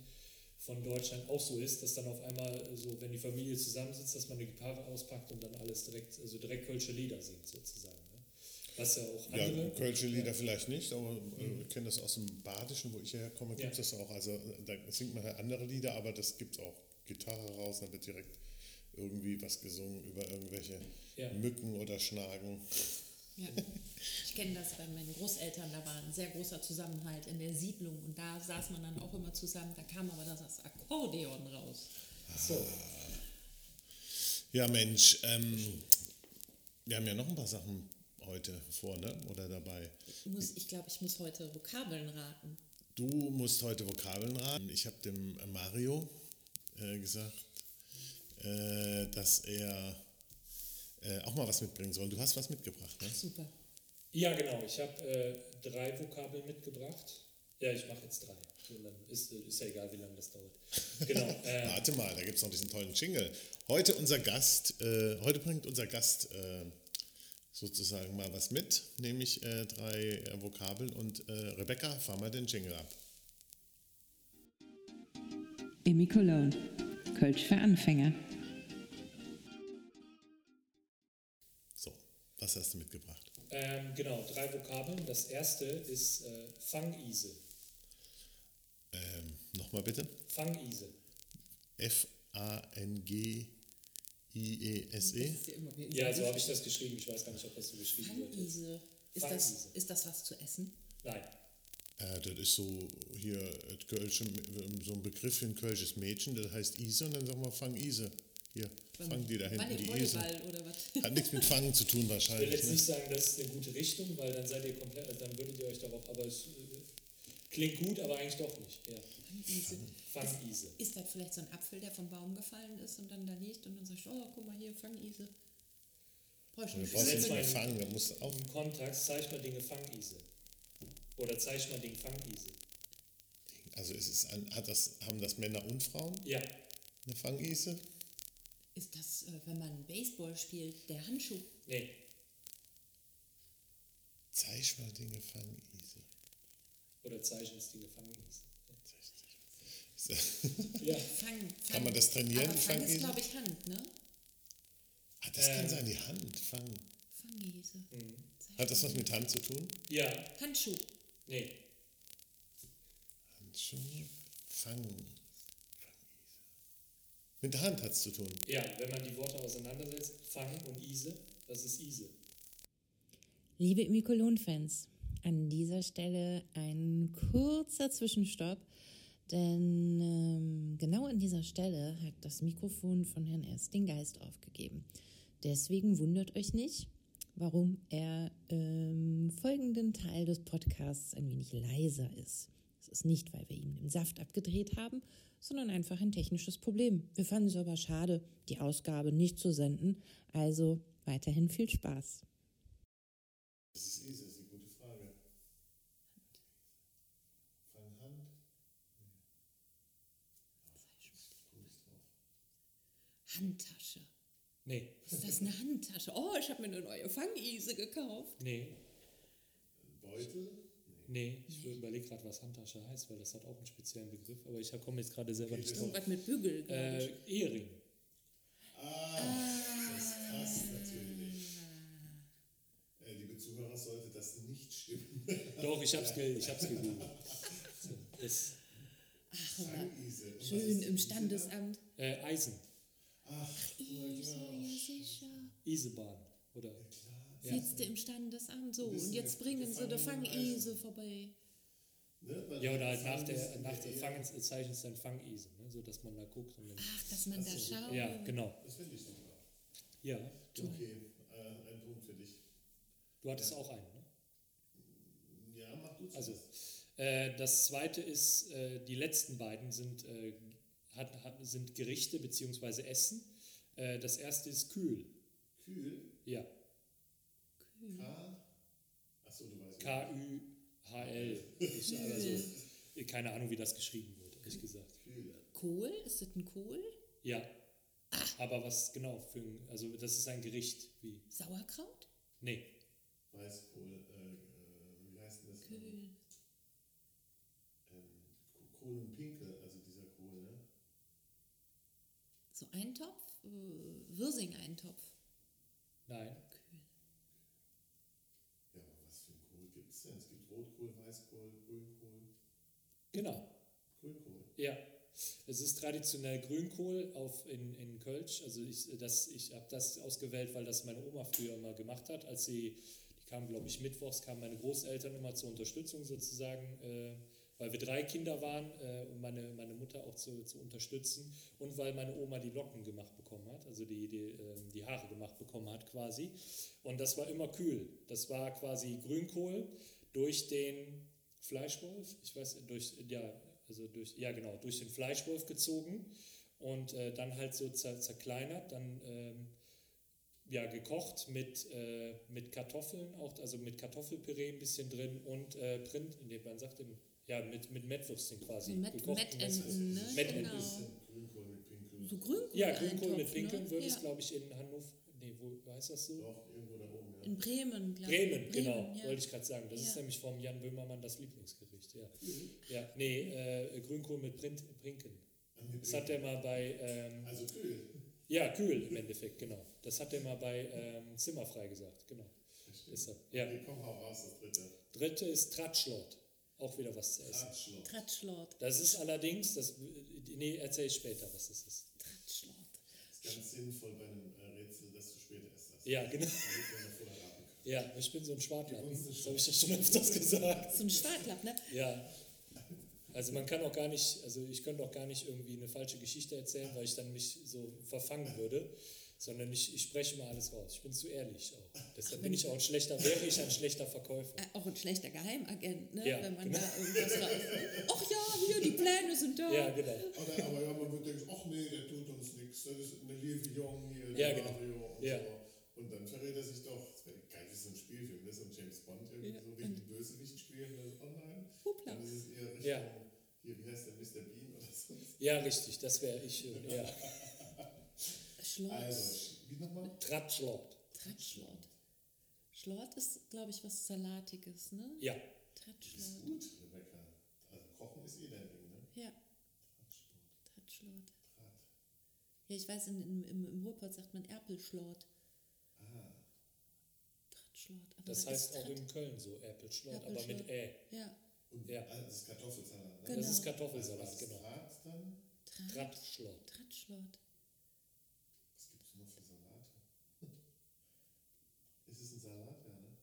von Deutschland auch so ist, dass dann auf einmal so, wenn die Familie zusammensitzt, dass man eine Gitarre auspackt und dann alles direkt, also direkt Kölsche Lieder singt sozusagen. Ne? Was ja auch andere. Ja, Kölsche Lieder ja. vielleicht nicht, aber äh, mhm. wir kennen das aus dem Badischen, wo ich herkomme, gibt es ja. das auch. Also da singt man halt andere Lieder, aber das gibt es auch Gitarre raus, dann wird direkt irgendwie was gesungen über irgendwelche ja. Mücken oder Schnagen. Ja, ich kenne das bei meinen Großeltern, da war ein sehr großer Zusammenhalt in der Siedlung und da saß man dann auch immer zusammen, da kam aber das Akkordeon raus. So. Ja, Mensch, ähm, wir haben ja noch ein paar Sachen heute vor, ne? Oder dabei. Ich, muss, ich glaube, ich muss heute Vokabeln raten. Du musst heute Vokabeln raten. Ich habe dem Mario äh, gesagt, äh, dass er äh, auch mal was mitbringen sollen. Du hast was mitgebracht, ne? Super. Ja, genau. Ich habe äh, drei Vokabeln mitgebracht. Ja, ich mache jetzt drei. Ist, ist ja egal, wie lange das dauert. Genau. *laughs* Äh, Warte mal, da gibt es noch diesen tollen Jingle. Heute unser Gast, äh, heute bringt unser Gast äh, sozusagen mal was mit, nämlich äh, drei Vokabeln. Und Rebecca, fahr mal den Jingle ab. Emi Cologne, Kölsch für Anfänger. Was hast du mitgebracht? Ähm, genau, drei Vokabeln. Das erste ist äh, Fangise. Ähm, Nochmal bitte. Fangise. F-A-N-G-I-S-E. F-A-N-G-I-E-S-E. Das ist ja so habe ich das geschrieben. Ich weiß gar nicht, ob das so geschrieben wird. Fangise. Ist das, Fangise. ist das was zu essen? Nein. Äh, das ist so hier das Kölsche, so ein Begriff für ein kölsches Mädchen, das heißt Ise und dann sagen wir Fang Hier, fang die da hinten, die was? Hat nichts mit Fangen zu tun Ich will wahrscheinlich. jetzt Ne? nicht sagen, das ist eine gute Richtung, weil dann seid ihr komplett, dann würdet ihr euch darauf, aber es äh, klingt gut, aber eigentlich doch nicht. Ja. Fangise. Fangise. Ist das vielleicht so ein Apfel, der vom Baum gefallen ist und dann da liegt und dann sagst du, oh, guck mal hier, Fangise. Bräuchte Du eine brauchst mehr mal- fangen, da musst du auch. Im Kontext zeig mal Dinge Fangise. Oder zeig mal Ding Fangise. Also es ist ein, hat das, haben das Männer und Frauen Ja, eine Fangise? Ist das, äh, wenn man Baseball spielt, der Handschuh? nee. Zeig mal Dinge Fangise. Oder zeichnest Dinge Fangise. So. Ja, *laughs* Fang, Fang. Kann man das trainieren, Aber Fang ist, Fangise? glaube ich, Hand, ne? Ah, das kann Ähm. sein, die Hand, Fang. Fangise. Hat das was mit Hand zu tun? ja, Handschuh. nee. Handschuh, Fang. Mit der Hand hat es zu tun. Ja, wenn man die Worte auseinandersetzt, Fang und Ise, das ist Ise. Liebe Imikolon-Fans, an dieser Stelle ein kurzer Zwischenstopp, denn ähm, genau an dieser Stelle hat das Mikrofon von Herrn Erst den Geist aufgegeben. Deswegen wundert euch nicht, warum er im folgenden Teil des Podcasts ein wenig leiser ist. Es ist nicht, weil wir ihm den Saft abgedreht haben, sondern einfach ein technisches Problem. Wir fanden es aber schade, die Ausgabe nicht zu senden, also weiterhin viel Spaß. Das ist ist eine gute Frage. Fang Hand? Handtasche. Nee, Ist das eine Handtasche? Oh, ich habe mir eine neue Fangise gekauft. nee, Beutel? Nee. Ich überlege gerade, was Handtasche heißt, weil das hat auch einen speziellen Begriff, aber ich komme jetzt gerade selber nicht drauf. Irgendwas mit Bügel, glaube Äh, ich. Ehering. Ah, das passt natürlich. Äh, liebe Zuhörer, sollte das nicht stimmen. *laughs* Doch, ich hab's, ge ich hab's gegoogelt. *laughs* So, was Schön im Ise Standesamt. äh, Eisen, Ach, Ise, ja sicher. Isebahn. Oder, ja. Sitzt du im Standesamt so und jetzt bringen sie die Gefangenen Fangise vorbei. ne, ja, oder halt nach der, ist nach der eher- Fangen zeichnet dann Fangise, ne, so dass man da guckt. Und dann, Ach, dass man da schaut. ja, genau. Das finde ich super. Ja, genau. Okay, äh, ein Punkt für dich. Du hattest auch einen, ne? Ja, mach du Also, äh, das zweite ist, äh, die letzten beiden sind, äh, hat, hat, sind Gerichte bzw. Essen. Äh, das erste ist kühl. Kühl. Ja, K. Achso, du weißt. K-Ü-H-L. Also, keine Ahnung, wie das geschrieben wird, ehrlich gesagt. Kohl? Ist das ein Kohl? Ja. Aber was genau für ein, also das ist ein Gericht wie, Sauerkraut? nee, Weißkohl. Äh, äh, wie heißt denn das? Kühl. Ähm, Kohl und Pinkel, also dieser Kohl, ne? So Eintopf? Äh, Wirsing-Eintopf. nein, Ja, aber was für ein Kohl gibt es denn? Es gibt Rotkohl, Weißkohl, Grünkohl. genau. Grünkohl. Ja, es ist traditionell Grünkohl auf in, in Kölsch. Also ich, das, ich habe das ausgewählt, weil das meine Oma früher immer gemacht hat. Als sie, die kam, glaube ich, mittwochs, kamen meine Großeltern immer zur Unterstützung sozusagen, äh, weil wir drei Kinder waren, äh, um meine, meine Mutter auch zu, zu unterstützen. Und weil meine Oma die Locken gemacht bekommen hat, also die, die, ähm, die Haare gemacht bekommen hat quasi. Und das war immer kühl. Das war quasi Grünkohl durch den Fleischwolf, ich weiß, durch, ja, also durch, ja genau, durch den Fleischwolf gezogen und äh, dann halt so zer, zerkleinert, dann ähm, ja, gekocht mit, äh, mit Kartoffeln, auch, also mit Kartoffelpüree ein bisschen drin und äh, Print, nee, man sagt im, ja, mit, mit Mettwürstchen quasi. Met gekochten Mettenten, ne? Mettenten. Genau. Grünkohl mit Pinkel. So Grünkohl. Ja, Grünkohl mit Eintopf, Pinkeln ne? würde es, ja. glaube ich, in Hannover, heißt das so? Doch, irgendwo da oben, ja. In Bremen, glaube ich. Bremen, genau, ja. wollte ich gerade sagen. Das ist Ja. nämlich vom Jan Böhmermann das Lieblingsgericht. Ja, ja nee, äh, Grünkohl mit Print, Prinken. Das hat er mal bei, ähm, Also kühl. ja, kühl im Endeffekt, genau. Das hat er mal bei ähm, Zimmerfrei gesagt, genau. Deshalb, ja. Okay, komm, hau raus, das dritte. Dritte ist Tratschlot. Auch wieder was zu essen. Tratschlord. Das ist allerdings, das, nee, erzähle ich später, was das ist. ganz sinnvoll bei einem äh, Rätsel, dass du später erst das. Ja, genau. Ja, ich bin so ein eine Das habe ich ja schon öfters gesagt. So ein Schwartlapp, ne? Ja. Also man kann auch gar nicht, also ich könnte auch gar nicht irgendwie eine falsche Geschichte erzählen, weil ich dann mich so verfangen würde, sondern ich, ich spreche immer alles raus. Ich bin zu ehrlich auch. Deshalb bin ich auch ein schlechter, wäre ich ein schlechter Verkäufer. Äh, auch ein schlechter Geheimagent, ne? Ja, Wenn man genau. da irgendwas raus. Ach ja, hier, die Pläne sind da. Ja, genau. Oder, aber ja, man wird denken, ach nee, der tut uns nichts, das ist eine liebe Jung hier, Ja, der genau. Mario und Ja. so. Und dann verrät er sich doch, das wäre geil wie so ein Spielfilm, ne? so ein James Bond, irgendwie Ja, so wie ein Bösewicht spielen, ne? oh nein. Hupla. Dann ist es eher Richtung, Ja. hier, wie heißt der, Mr. Bean oder so. Ja, richtig, das wäre ich. äh, Ja. Schlort. Also, wie nochmal? Tratschlord. Tratschlort. Schlort ist, glaube ich, was Salatiges, ne? Ja. Das ist Tratschlort. gut, Rebecca. Also Kochen ist eh dein Ding, ne? Ja, Tratschlord, Tratschlort. Trat. Ja, ich weiß, in, in, im, im Ruhrpott sagt man Erpelschlort. Aber Das heißt ist auch in Köln so, Erpelschlord, aber Erpelschlord. mit Ä. Ja, und Ja. ah, das ist Kartoffelsalat, ne? Genau. Das ist Also, Kartoffelsalat, was ist genau. Dann? Trat. Tratschlort. Was gibt es noch für Salate? *laughs* ist es ein Salat, ja, ne?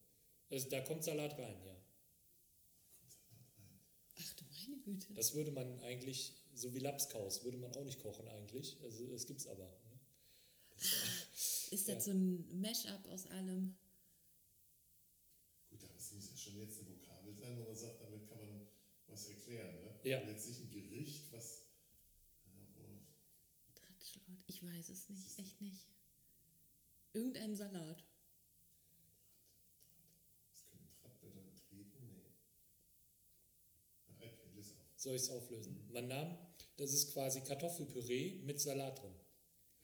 Also da kommt Salat rein, ja. Kommt Salat rein. Ach du meine Güte. Das würde man eigentlich, so wie Lapskaus, würde man auch nicht kochen eigentlich. Also es gibt's aber. Ne? Ist Ja. das so ein Mash-up aus allem? Gut, aber es muss ja schon jetzt eine Vokabel sein, wo man sagt, damit kann man was erklären, ne? Ja. Und jetzt nicht ein Gericht, was. Ja. Ich weiß es nicht, echt nicht. Irgendein Salat. was können Trattblätter treten? Nee. Soll ich es auflösen? Man nahm, das ist quasi Kartoffelpüree mit Salat drin.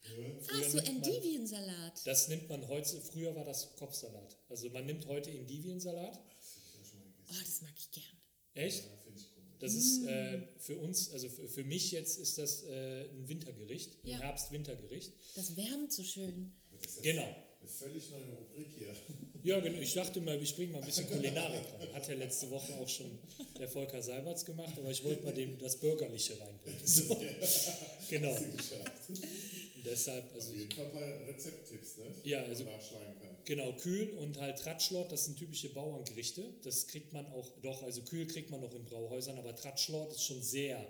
Ja, Ach, so man- Endiviensalat. Das nimmt man heute, früher war das Kopfsalat. Also man nimmt heute Endiviensalat. das hab ich ja schon mal Oh, das mag ich gern. Echt? Ja, finde ich komisch. Das ist äh, für uns, also für, für mich jetzt ist das äh, ein Wintergericht, ein Ja. Herbst-Wintergericht. Das wärmt so schön. Genau. Eine völlig neue Rubrik hier. Ja, genau. Ich dachte mal, ich bringe mal ein bisschen Kulinarik rein. Hat ja letzte Woche auch schon der Volker Seiberts gemacht, aber ich wollte mal dem das Bürgerliche reinbringen. So. Genau. Deshalb, also Auf jeden Fall ein paar Rezepttipps, ne? Ja, die also- man nachschlagen kann. Genau, Kühl und halt Tratschlort, das sind typische Bauerngerichte. Das kriegt man auch, doch, also Kühl kriegt man noch in Brauhäusern, aber Tratschlort ist schon sehr,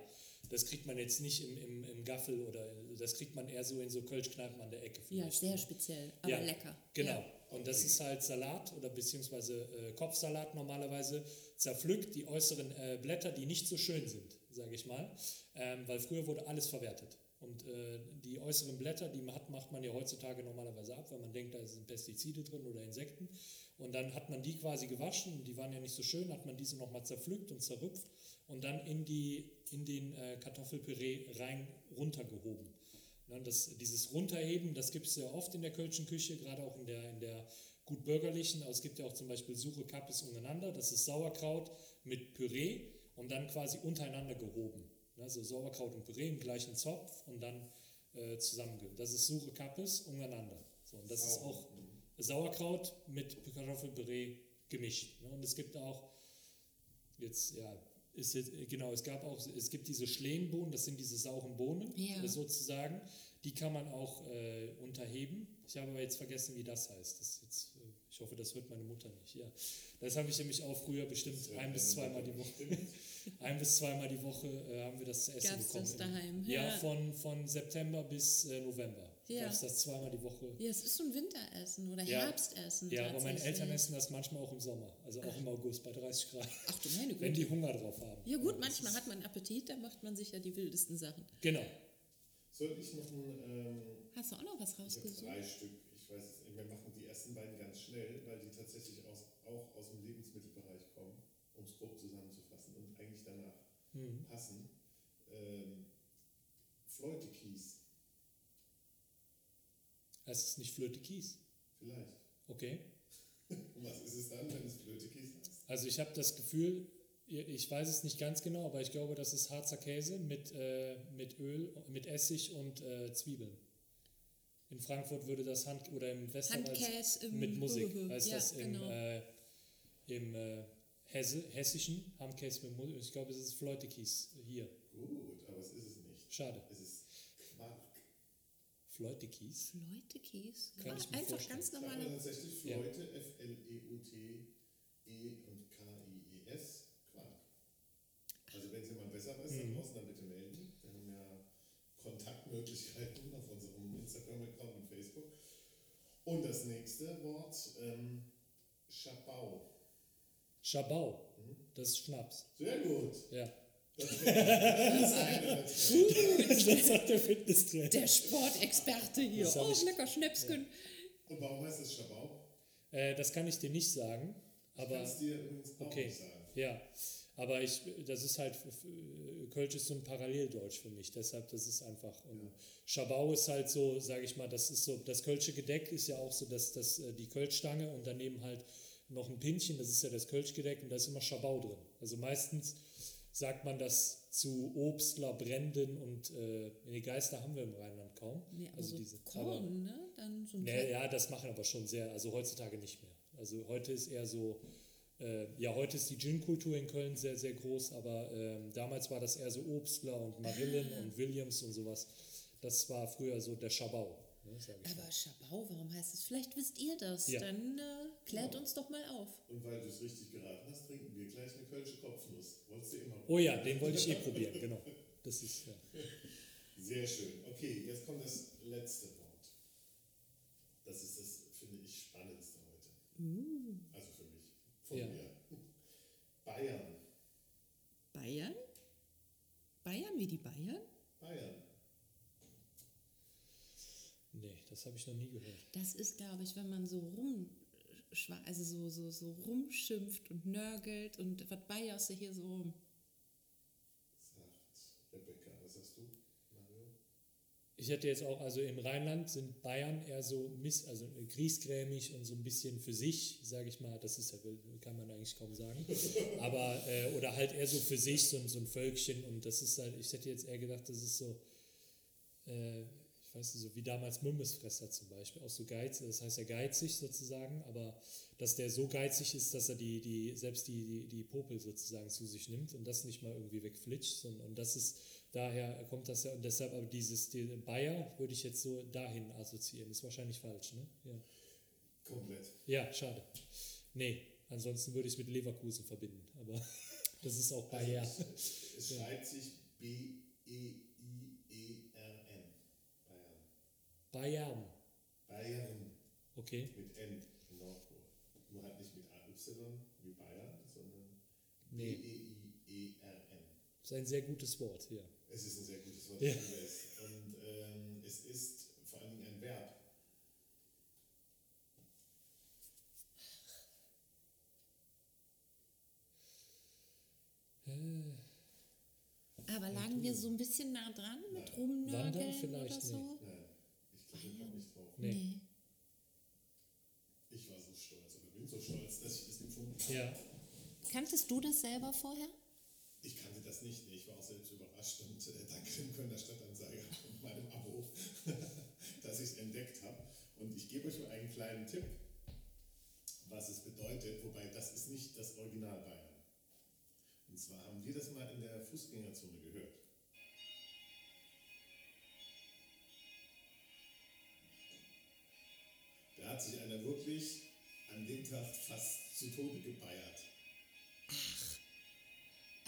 das kriegt man jetzt nicht im, im, im Gaffel oder das kriegt man eher so in so Kölschkneipen an der Ecke. Ja, sehr ne? speziell, aber Ja, lecker. Genau. Ja. Und das ist halt Salat oder beziehungsweise äh, Kopfsalat normalerweise. Zerpflückt die äußeren äh, Blätter, die nicht so schön sind, sage ich mal. Ähm, weil früher wurde alles verwertet. Und äh, die äußeren Blätter, die man hat, macht man ja heutzutage normalerweise ab, weil man denkt, da sind Pestizide drin oder Insekten. Und dann hat man die quasi gewaschen die waren ja nicht so schön, hat man diese nochmal zerpflückt und zerrüpft und dann in, die, in den äh, Kartoffelpüree rein runtergehoben. Ne, das, dieses Runterheben, das gibt es ja oft in der kölschen Küche, gerade auch in der, in der gut bürgerlichen. Also es gibt ja auch zum Beispiel Suche Kappes untereinander, das ist Sauerkraut mit Püree und dann quasi untereinander gehoben. Also Sauerkraut und Püree im gleichen Zopf und dann äh, zusammengehoben. Das ist Suche Kappes untereinander. So, und das ist Sauer. auch Sauerkraut mit Kartoffelpüree gemischt. Ne? Und es gibt auch jetzt, ja, ist jetzt, genau, es gab auch, es gibt diese Schlehenbohnen, das sind diese sauren Bohnen Ja. äh, sozusagen, die kann man auch äh, unterheben. Ich habe aber jetzt vergessen, wie das heißt. Das ist jetzt, äh, ich hoffe, das hört meine Mutter nicht. Ja, das habe ich nämlich auch früher bestimmt ein bis zweimal die Woche. *laughs* ein bis zweimal die Woche äh, haben wir das zu essen Gab's bekommen. das daheim? Ja, Ja. von, von September bis äh, November. Ja. Gab es das zweimal die Woche. Ja, es ist so ein Winteressen oder Ja. Herbstessen. Ja, aber meine. Eltern essen das manchmal auch im Sommer, also auch im August bei 30 Grad, Ach du meine wenn Güte. die Hunger drauf haben. Ja gut, das manchmal hat man Appetit, da macht man sich ja die wildesten Sachen. Genau. Soll ich noch ein. Ähm, Hast du auch noch was rausgesucht? drei Stück. Ich weiß es nicht. Wir machen ersten beiden ganz schnell, weil die tatsächlich aus, auch aus dem Lebensmittelbereich kommen, um es grob zusammenzufassen und eigentlich danach Mhm. passen. Ähm, Fleutekies, Heißt es nicht Flöte Kies? vielleicht. Okay. Und *laughs* was ist es dann, wenn es Flötekies heißt? Also ich habe das Gefühl, ich weiß es nicht ganz genau, aber ich glaube, das ist Harzer Käse mit, äh, mit Öl, mit Essig und äh, Zwiebeln. In Frankfurt würde das Hand oder im Westerwald mit Musik heißt Ja, das im, genau. äh, im äh, Hesse, hessischen Handkäse mit Musik. Ich glaube, es ist Fleutekies hier. Gut, aber es ist es nicht. Schade. Es ist Quark. Fleutekies. Fleutekies? Kann ich mir einfach vorstellen. ganz normale. tatsächlich Ja. Fleute, F-L-E-U-T-E und K-I-E-S, Quark. Also wenn es jemand besser weiß, Mhm. dann draußen dann bitte melden. Wir haben ja Kontaktmöglichkeiten auf unserem Instagram-Account und Facebook. Und das nächste Wort, ähm, Schabau. Schabau. Mhm. Das ist Schnaps. Sehr gut. Ja. Das ist das sagt der Fitnesstrainer. Der Sportexperte hier. Oh, ich- lecker Schnäpsken. Und warum heißt es Schabau? Äh, das kann ich dir nicht sagen. Ich Aber kann es dir übrigens auch okay. nicht sagen. Ja, aber ich, das ist halt, Kölsch ist so ein Paralleldeutsch für mich, deshalb, das ist einfach, und Schabau ist halt so, sage ich mal, das ist so, das Kölsche Gedeck ist ja auch so, dass das, äh, die Kölschstange und daneben halt noch ein Pinchen, das ist ja das Kölschgedeck und da ist immer Schabau drin. Also meistens sagt man das zu Obstler, Bränden und äh, nee, Geister haben wir im Rheinland kaum. Nee, aber also so diese, aber, Korn, ne? Dann so ein Nee, ja, das machen aber schon sehr, also heutzutage nicht mehr. Also heute ist eher so, ja, heute ist die Gin-Kultur in Köln sehr, sehr groß, aber ähm, damals war das eher so Obstler und Marillen Ah. und Williams und sowas. Das war früher so der Schabau, ne. Aber Schabau, warum heißt es? Vielleicht wisst ihr das. Ja. Dann äh, klärt Ja. uns doch mal auf. Und weil du es richtig geraten hast, trinken wir gleich eine Kölsche Kopfnuss. Wolltest du immer Oh ja, den wollte ich eh probieren, genau. Das ist, ja. *laughs* Sehr schön. Okay, jetzt kommt das letzte Wort. Das ist das, finde ich, spannendste heute. Mich. Von Ja. mir. Bayern. Bayern? Bayern wie die Bayern? Bayern. Nee, das habe ich noch nie gehört. Das ist, glaube ich, wenn man so rum, also so, so, so rumschimpft und nörgelt und was Bayerst du hier so rum? Sagt Rebecca. Was sagst du, Mario? Ich hätte jetzt auch, also im Rheinland sind Bayern eher so miss, also griesgrämig und so ein bisschen für sich, sage ich mal, das ist ja, kann man eigentlich kaum sagen. Aber, äh, oder halt eher so für sich, so, ein- so ein Völkchen. Und das ist halt, ich hätte jetzt eher gedacht, das ist so, äh, ich weiß nicht, so wie damals Mümmesfresser zum Beispiel, auch so geizig, das heißt ja geizig sozusagen, aber dass der so geizig ist, dass er die, die, selbst die, die, die Popel sozusagen zu sich nimmt und das nicht mal irgendwie wegflitscht, sondern und das ist, daher kommt das ja, und deshalb aber dieses die Bayer würde ich jetzt so dahin assoziieren, ist wahrscheinlich falsch, ne? Ja, Komplett. ja schade. Nee, ansonsten würde ich es mit Leverkusen verbinden, aber *laughs* das ist auch Bayer. Also es, es *laughs* schreibt sich B-E-I-E-R-N. Bayern. Bayern, Bayern. okay. Mit N in Nordpol. Nur halt nicht mit A-Y wie Bayern, sondern Nee. B-E-I-E-R-N. Ist ein sehr gutes Wort, ja. Es ist ein sehr gutes Wort. Ja. Und ähm, es ist vor allen Dingen ein Verb. Aber lagen wir so ein bisschen nah dran mit Nein. Rumnörgeln Wandern vielleicht oder so? Nein, ich glaube, ich komme nicht drauf. Nee. Ich war so stolz oder bin so stolz, dass ich das gefunden habe. Ja, Kanntest du das selber vorher? Das nicht, ich war auch selbst überrascht und äh, danke dem Kölner Stadtanzeiger *laughs* und meinem Abo, *laughs* dass ich es entdeckt habe. Und ich gebe euch mal einen kleinen Tipp, was es bedeutet, wobei das ist nicht das Original Bayern. Und zwar haben wir das mal in der Fußgängerzone gehört. Da hat sich einer wirklich an dem Tag fast zu Tode gebeiert.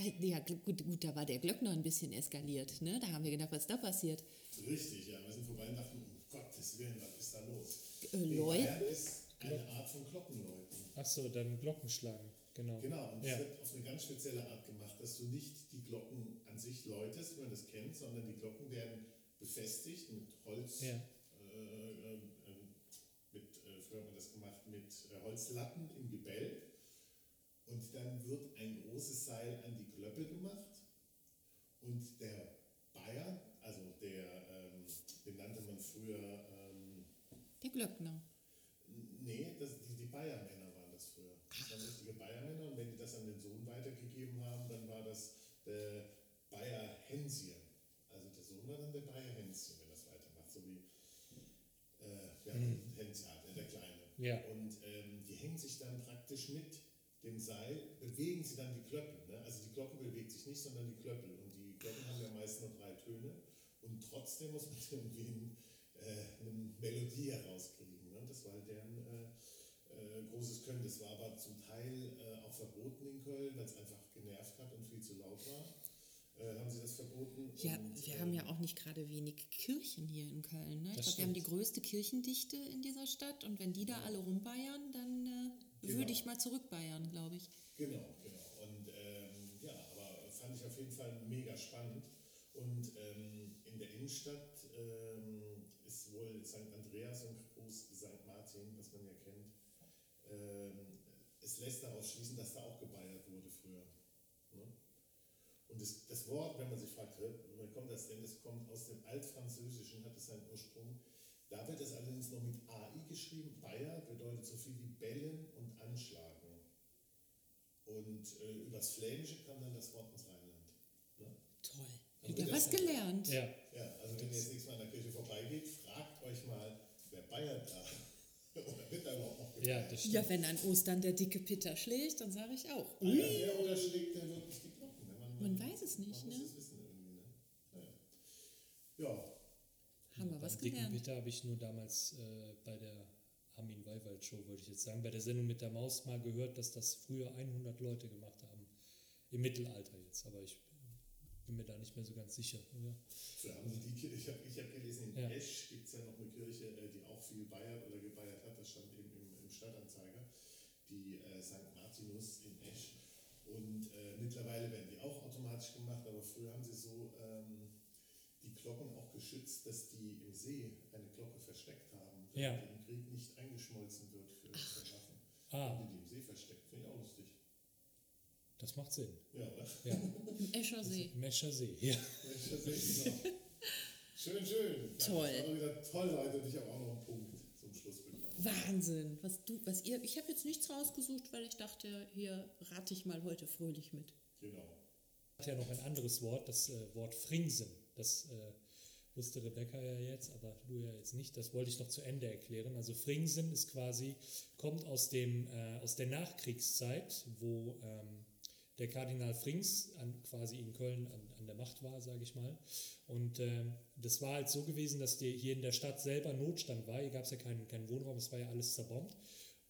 Äh, Ja, gut, gut, da war der Glöckner ein bisschen eskaliert. Ne? Da haben wir gedacht, was ist da passiert? Richtig, ja. Wir sind vorbei und dachten, um Gottes Willen, was ist da los? Äh, Läuten? Ist eine Art von Glockenläuten. ach so, dann Glockenschlagen, genau. Genau, und Ja. es wird auf eine ganz spezielle Art gemacht, dass du nicht die Glocken an sich läutest, wie man das kennt, sondern die Glocken werden befestigt mit Holz, Ja. äh, äh, mit, äh, früher hat man das gemacht, mit äh, Holzlatten im Gebälk. Und dann wird ein großes Seil an die Glöppel gemacht. Und der Bayer, also der, ähm, den nannte man früher, ähm, Der Glöckner. nee, das, die, die Bayermänner waren das früher. Das waren richtige Bayermänner und wenn die das an den Sohn weitergegeben haben, dann war das der Bayer Hensier. Also der Sohn war dann der Bayer Hensier, wenn das weitermacht, so wie äh, ja, Hensier, der, der Kleine. Ja. Und ähm, die hängen sich dann praktisch mit dem Seil, bewegen sie dann die Klöppel. Ne? Also die Glocke bewegt sich nicht, sondern die Klöppel. Und die Glocken haben ja meist nur drei Töne. Und trotzdem muss man *laughs* irgendwie in, äh, eine Melodie herauskriegen. Ne? Das war halt deren äh, äh, großes Können. Das war aber zum Teil äh, auch verboten in Köln, weil es einfach genervt hat und viel zu laut war. Äh, haben sie das verboten? Ja, und, wir haben ja auch nicht gerade wenig Kirchen hier in Köln. Ne? Ich glaube, wir haben die größte Kirchendichte in dieser Stadt und wenn die da alle rumbayern, dann äh, Genau. würde ich mal zurückbayern, glaube ich. Genau, genau. Und ähm, ja, aber fand ich auf jeden Fall mega spannend. Und ähm, in der Innenstadt ähm, ist wohl St. Andreas und Groß St. Martin, was man ja kennt. Ähm, es lässt darauf schließen, dass da auch gebeiert wurde früher. Ne? Und das, das Wort, wenn man sich fragt, woher kommt das denn? Das kommt aus dem Altfranzösischen, hat es seinen Ursprung. Da wird es allerdings noch mit AI geschrieben. Bayer bedeutet so viel wie bellen und anschlagen. Und äh, übers Flämische kam dann das Wort ins Rheinland. Ne? Toll. Also Wieder was gelernt. Ja, Ja, also wenn ihr jetzt nächstes Mal an der Kirche vorbeigeht, fragt euch mal, wer Bayer da? *laughs* Oder wird da überhaupt noch ja, gebeiert? das stimmt. Ja, wenn an Ostern der dicke Pitter schlägt, dann sage ich auch. Ui. Der oder schlägt der wirklich die Glocken? ne? Man weiß es nicht, man ne? muss es wissen irgendwie, ne? Naja. Ja, Haben wir was Dicken gelernt. Peter habe ich nur damals äh, bei der Armin Weiwald Show, wollte ich jetzt sagen, bei der Sendung mit der Maus mal gehört, dass das früher 100 Leute gemacht haben. Im Mittelalter jetzt, aber ich bin mir da nicht mehr so ganz sicher. Ja. so haben sie die Kirche, ich habe hab gelesen, in Ja. Esch gibt es ja noch eine Kirche, äh, die auch viel bayert oder gebeiert hat, das stand eben im, im Stadtanzeiger, die äh, St. Martinus in Esch. Und äh, mittlerweile werden die auch automatisch gemacht, aber früher haben sie so ähm, die Glocken auch geschützt, dass die im See eine Glocke versteckt haben, damit Ja. die im Krieg nicht eingeschmolzen wird für, Waffen. Ah, Haben die die im See versteckt, finde ich auch lustig. das macht Sinn. Ja, oder? Ja. Im *laughs* Escher See. Mescher See, ja. Ist doch- *laughs* Schön, schön. Ja, Toll. Das war wieder toll, Leute. Und ich habe auch noch einen Punkt zum Schluss bekommen. Wahnsinn. Was du, was ihr. Ich habe jetzt nichts rausgesucht, weil ich dachte, hier rate ich mal heute fröhlich mit. Genau. Hat ja noch ein anderes Wort, das äh, Wort Fringsen. Das äh, wusste Rebecca ja jetzt, aber du ja jetzt nicht. Das wollte ich noch zu Ende erklären. Also Fringsen ist quasi, kommt aus, dem, äh, aus der Nachkriegszeit, wo ähm, der Kardinal Frings an, quasi in Köln an, an der Macht war, sage ich mal. Und ähm, das war halt so gewesen, dass die, hier in der Stadt selber Notstand war. Hier gab es ja keinen, keinen Wohnraum, es war ja alles zerbombt.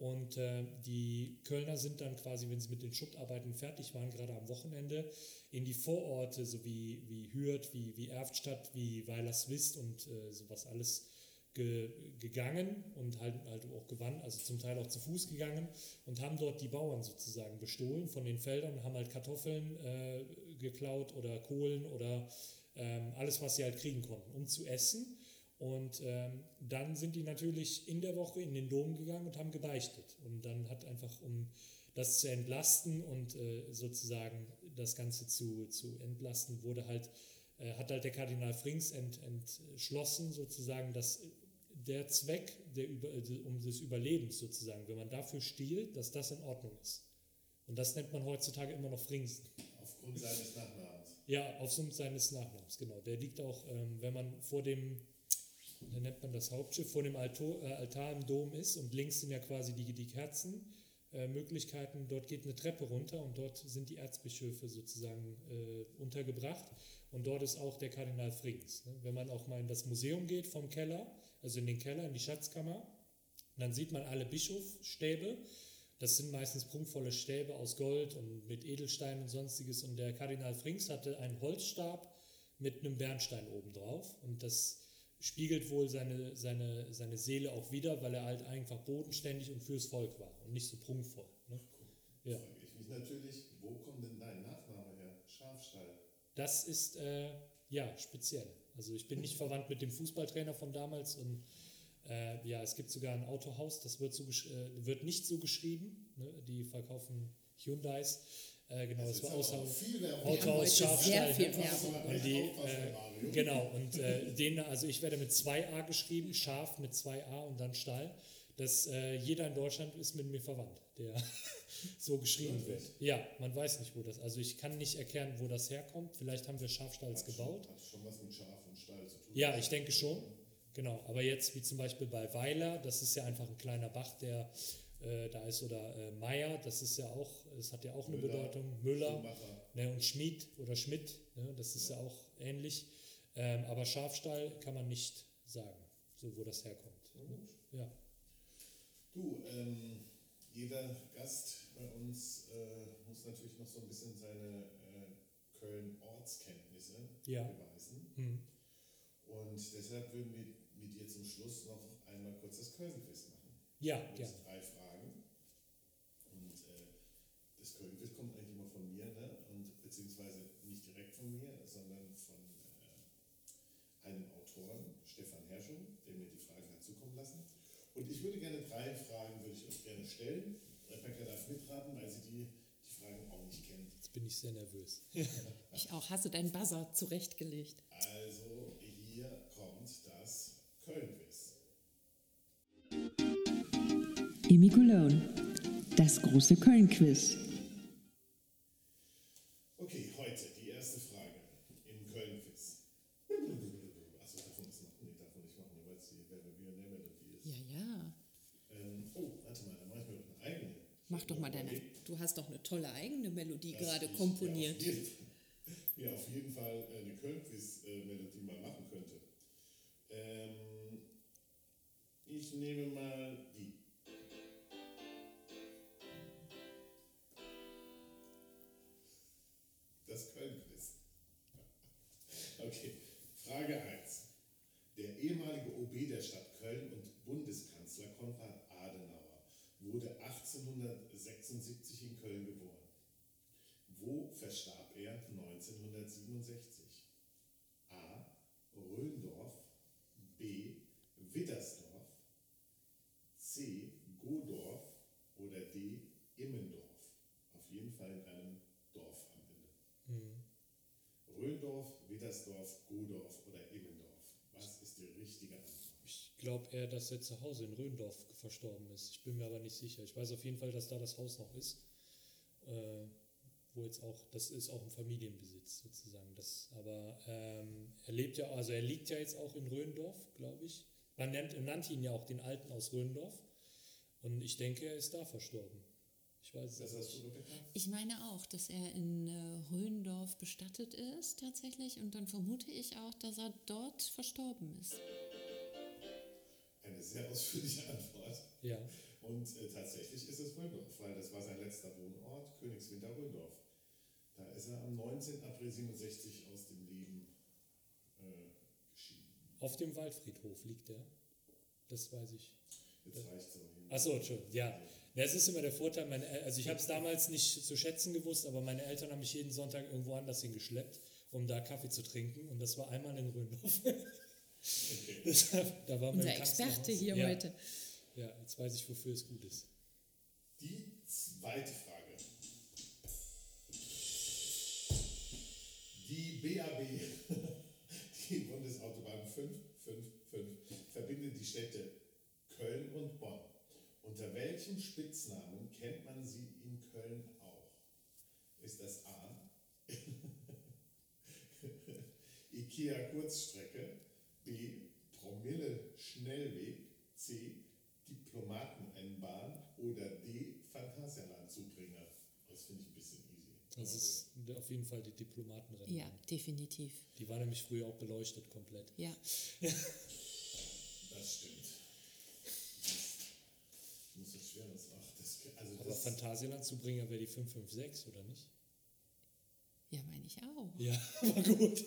Und äh, die Kölner sind dann quasi, wenn sie mit den Schuttarbeiten fertig waren, gerade am Wochenende, in die Vororte, so wie, wie Hürth, wie, wie Erftstadt, wie Weilerswist und äh, sowas alles ge, gegangen und halt, halt auch gewandt, also zum Teil auch zu Fuß gegangen und haben dort die Bauern sozusagen bestohlen von den Feldern und haben halt Kartoffeln äh, geklaut oder Kohlen oder ähm, alles, was sie halt kriegen konnten, um zu essen. Und ähm, dann sind die natürlich in der Woche in den Dom gegangen und haben gebeichtet. Und dann hat einfach, um das zu entlasten und äh, sozusagen das Ganze zu, zu entlasten, wurde halt, äh, hat halt der Kardinal Frings ent, entschlossen, sozusagen, dass der Zweck der Über, äh, um des Überlebens sozusagen, wenn man dafür stiehlt, dass das in Ordnung ist. Und das nennt man heutzutage immer noch Fringsen. Aufgrund seines Nachnamens. Ja, aufgrund seines Nachnamens, genau. Der liegt auch, ähm, wenn man vor dem, da nennt man das Hauptschiff, vor dem Alto, äh, Altar im Dom ist und links sind ja quasi die, die Kerzen. Äh, dort geht eine Treppe runter und dort sind die Erzbischöfe sozusagen äh, untergebracht und dort ist auch der Kardinal Frings. Ne? Wenn man auch mal in das Museum geht vom Keller, also in den Keller, in die Schatzkammer, dann sieht man alle Bischofsstäbe. Das sind meistens prunkvolle Stäbe aus Gold und mit Edelsteinen und sonstiges. Und der Kardinal Frings hatte einen Holzstab mit einem Bernstein obendrauf. Und das spiegelt wohl seine, seine, seine Seele auch wieder, weil er halt einfach bodenständig und fürs Volk war und nicht so prunkvoll. Ne? Ja. Frage ich mich natürlich, wo kommt denn dein Nachname her? Schafstall. Das ist äh, ja speziell. Also ich bin nicht verwandt mit dem Fußballtrainer von damals und äh, ja, es gibt sogar ein Autohaus, das wird, so gesch- äh, wird nicht so geschrieben. Ne? Die verkaufen Hyundais. Äh, genau, das Jetzt war Außer, viel Werbung. Wir haben Autohaus heute sehr Schafstall. viel ne? Werbung. Und die, äh, genau, und äh, den, also ich werde mit 2a geschrieben, Schaf mit 2a und dann Stall. Das, äh, jeder in Deutschland ist mit mir verwandt, der *laughs* so geschrieben wird. Ja, man weiß nicht, wo das, also ich kann nicht erklären, wo das herkommt. Vielleicht haben wir Schafstalls Hat schon- gebaut. Hat schon was mit Schaf und Stall zu tun. Ja, ich denke schon. Genau, aber jetzt wie zum Beispiel bei Weiler, das ist ja einfach ein kleiner Bach, der äh, da ist, oder äh, Meier, das ist ja auch, das hat ja auch eine Müller, Bedeutung. Müller ne, und Schmied oder Schmidt, ne, das ist ja, auch ähnlich. Ähm, aber Schafstall kann man nicht sagen. so wo das herkommt. Ja. Ja. Du, ähm, jeder Gast bei uns äh, muss natürlich noch so ein bisschen seine äh, Köln-Ortskenntnisse Ja. beweisen. Hm. Und deshalb würden wir mit dir zum Schluss noch einmal kurz das Köln-Quiz machen. Ja, gerne. drei Fragen. Und äh, das kommt eigentlich immer von mir, ne? Und beziehungsweise nicht direkt von mir, sondern von äh, einem Autoren, Stefan Herschung, der mir die Fragen hat zukommen lassen. Und ich würde gerne drei Fragen, würde ich euch gerne stellen. Rebecca darf mitraten, weil sie die, die Fragen auch nicht kennt. Jetzt bin ich sehr nervös. *laughs* Ich auch. Hast du deinen Buzzer zurechtgelegt? Also hier kommt das Köln-Quiz. Emi Cologne, das große Köln-Quiz. Okay, heute die erste Frage im Köln-Quiz. Achso, man das machen? Nee, man nicht machen, weil es die Wer wird Millionär-Melodie ist. Ja, ja. Ähm, oh, warte mal, dann mache ich mir doch eine eigene. Mach doch mal deine. Du hast doch eine tolle eigene Melodie gerade ich komponiert. Mir auf jeden, mir auf jeden Fall äh, eine Köln-Quiz-Melodie mal machen könnte. Ähm, ich nehme mal Widdersdorf, Godorf oder Immendorf. Was ist die richtige Antwort? Ich glaube eher, dass er zu Hause in Röndorf verstorben ist. Ich bin mir aber nicht sicher. Ich weiß auf jeden Fall, dass da das Haus noch ist. Äh, wo jetzt auch, das ist auch im Familienbesitz sozusagen. Das, aber ähm, er lebt ja, also er liegt ja jetzt auch in Röndorf, glaube ich. Man nennt, nannte ihn ja auch den Alten aus Röndorf. Und ich denke, er ist da verstorben. Ich weiß es nicht. Ich meine auch, dass er in äh, Röndorf bestattet ist tatsächlich und dann vermute ich auch, dass er dort verstorben ist. Eine sehr ausführliche *laughs* Antwort. Ja, Und äh, tatsächlich ist es Röndorf, weil das war sein letzter Wohnort, Königswinter Röndorf. Da ist er am 19. April 67 aus dem Leben äh, geschieden. auf dem Waldfriedhof liegt er. Das weiß ich. Jetzt reicht es aber hin. Achso, Entschuldigung, ja. Es ist immer der Vorteil, meine, also ich habe es damals nicht zu schätzen gewusst, aber meine Eltern haben mich jeden Sonntag irgendwo anders hingeschleppt, um da Kaffee zu trinken. Und das war einmal in Röndorf. *laughs* Deshalb, da wir Unser Experte hier ja. heute. Ja, jetzt weiß ich, wofür es gut ist. Die zweite Frage. Die BAB, *laughs* die Bundesautobahn 555, verbindet die Städte Köln und Bonn. Unter welchem Spitznamen kennt man sie in Köln auch? Ist das A? *laughs* IKEA Kurzstrecke, B. Promille Schnellweg, C. Diplomatenrennbahn oder D. Phantasialand-Zubringer? Das finde ich ein bisschen easy. Das ist auf jeden Fall die Diplomatenrennen. Ja, definitiv. Die war nämlich früher auch beleuchtet komplett. Ja. *laughs* Das stimmt. Ich muss das schwer was ach, das, also Aber Phantasialand Zubringer wäre die 556, oder nicht? Ja, meine ich auch. Ja, *laughs* aber gut.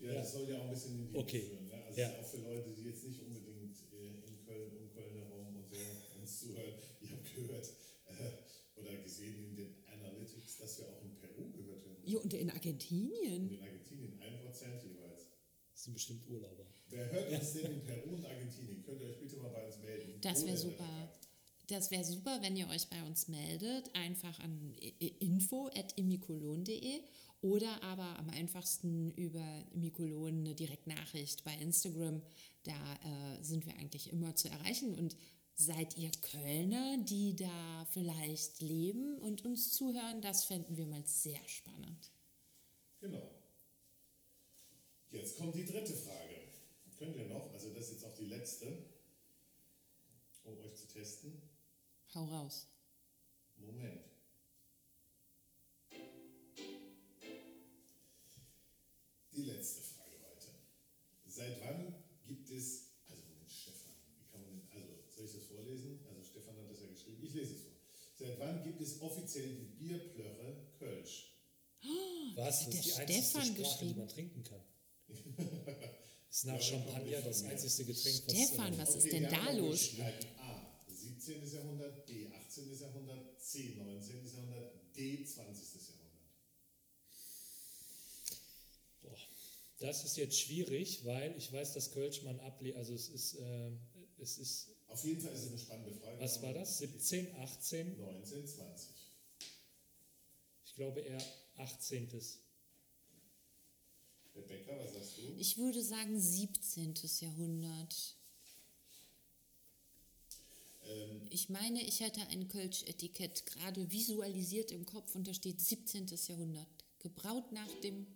ja, das soll ja auch ein bisschen in die Okay. führen. Ne? Also Ja. auch für Leute, die jetzt nicht unbedingt äh, in Köln, um Köln herum und so uns zuhören. *laughs* Ich habe gehört äh, oder gesehen in den Analytics, dass wir auch in Peru gehört werden. Jo, und in Und Argentinien. in Argentinien 1% jeweils. Das sind bestimmt Urlauber. Wer hört uns denn in Peru und Argentinien? Könnt ihr euch bitte mal bei uns melden? Das wäre super. Das wäre super, wenn ihr euch bei uns meldet. Einfach an info.imikolon.de oder aber am einfachsten über Imikolon eine Direktnachricht bei Instagram. Da äh, sind wir eigentlich immer zu erreichen. Und seid ihr Kölner, die da vielleicht leben und uns zuhören? Das fänden wir mal sehr spannend. Genau. Jetzt kommt die dritte Frage. Könnt ihr noch, also das ist jetzt auch die letzte, um euch zu testen. Hau raus. Moment. Die letzte Frage heute. Seit wann gibt es, also Moment, Stefan, wie kann man denn, also soll ich das vorlesen? Also Stefan hat das ja geschrieben, ich lese es vor. Seit wann gibt es offiziell die Bierplörre Kölsch? Oh, Was? Das, das ist die Stefan einzige Sprache, die man trinken kann. *laughs* ist nach ja, Champagner das einzige Getränk, Stefan, was, was ist denn da los? Möglichkeiten. A. 17. Jahrhundert, B. 18. Jahrhundert, C. 19. Jahrhundert, D. 20. Jahrhundert. Boah, das ist jetzt schwierig, weil ich weiß, dass Kölsch man ablehnt. Also es ist, äh, es ist, Auf jeden Fall ist es eine spannende Frage. was war das? 17, 18? 19, 20. Ich glaube eher 18. Rebecca, was sagst du? Ich würde sagen 17. Jahrhundert. Ähm, Ich meine, ich hätte ein Kölsch-Etikett gerade visualisiert im Kopf und da steht 17. Jahrhundert. Gebraut nach dem.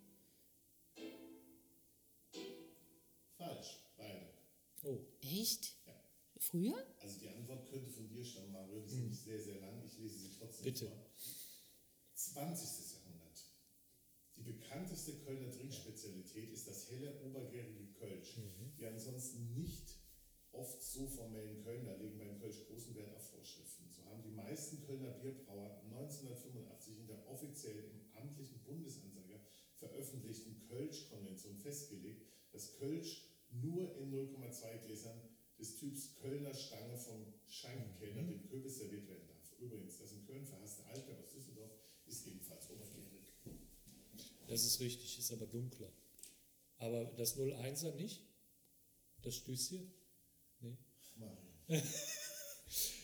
falsch, beide. Oh, Echt? Ja. Früher? Also die Antwort könnte von dir stammen, Mario. Die ist nämlich sehr, sehr lang. Ich lese sie trotzdem Bitte. vor. 20. Jahrhundert. Die bekannteste Kölner Trinkspezialität ist das helle, obergärige Kölsch. Die ansonsten nicht oft so formellen Kölner legen beim Kölsch großen Wert auf Vorschriften. So haben die meisten Kölner Bierbrauer 1985 in der offiziell im amtlichen Bundesanzeiger veröffentlichten Kölsch-Konvention festgelegt, dass Kölsch nur in 0,2 Gläsern des Typs Kölner Stange vom Schankkellner dem Kürbis serviert werden darf. Übrigens, das in Köln verhasste Altbier aus Düsseldorf ist ebenfalls obergärig. das ist richtig, ist aber dunkler. Aber das 01er nicht? Das Stößchen? Mario. *laughs*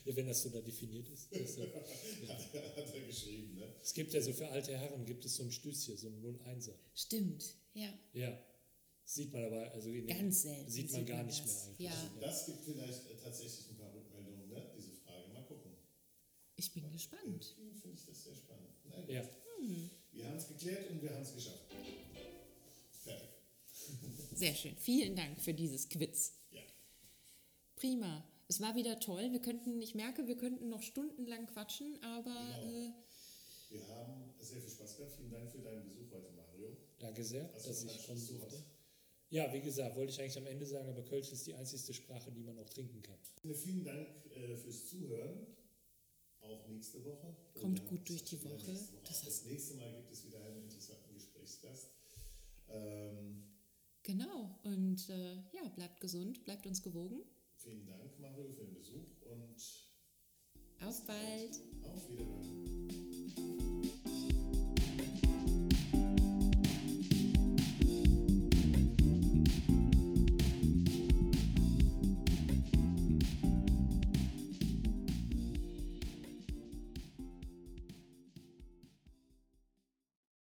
Ja, wenn das so da definiert ist. Das ja, Hat, er- hat er geschrieben, ne? es gibt ja so für alte Herren gibt es so ein Stößchen, so ein 01er. Stimmt, ja. Ja. Sieht man aber, also in den- Ganz selten Sieht man sieht gar man nicht das. mehr eigentlich. Ja. Das gibt vielleicht äh, tatsächlich ein paar Rückmeldungen, ne? diese Frage. Mal gucken. Ich bin gespannt. Irgendwie finde ich das sehr spannend. Gut. Ja. Wir haben es geklärt und wir haben es geschafft. Fertig. Sehr schön. Vielen Dank für dieses Quiz. Prima. Es war wieder toll. Wir könnten, ich merke, wir könnten noch stundenlang quatschen, aber Genau. äh, Wir haben sehr viel Spaß gehabt. Vielen Dank für deinen Besuch heute, Mario. Danke sehr, Hast dass ich kommen durfte. Ja, wie gesagt, wollte ich eigentlich am Ende sagen, aber Kölsch ist die einzigste Sprache, die man auch trinken kann. Vielen Dank äh, fürs Zuhören. Auch nächste Woche. Kommt gut durch die Woche. nächste Das das nächste Mal gibt es wieder einen interessanten Gesprächsgast. Ähm, genau. Und äh, ja, bleibt gesund, bleibt uns gewogen. Vielen Dank, Mario, für den Besuch und Auf bald. auf Wiederhören.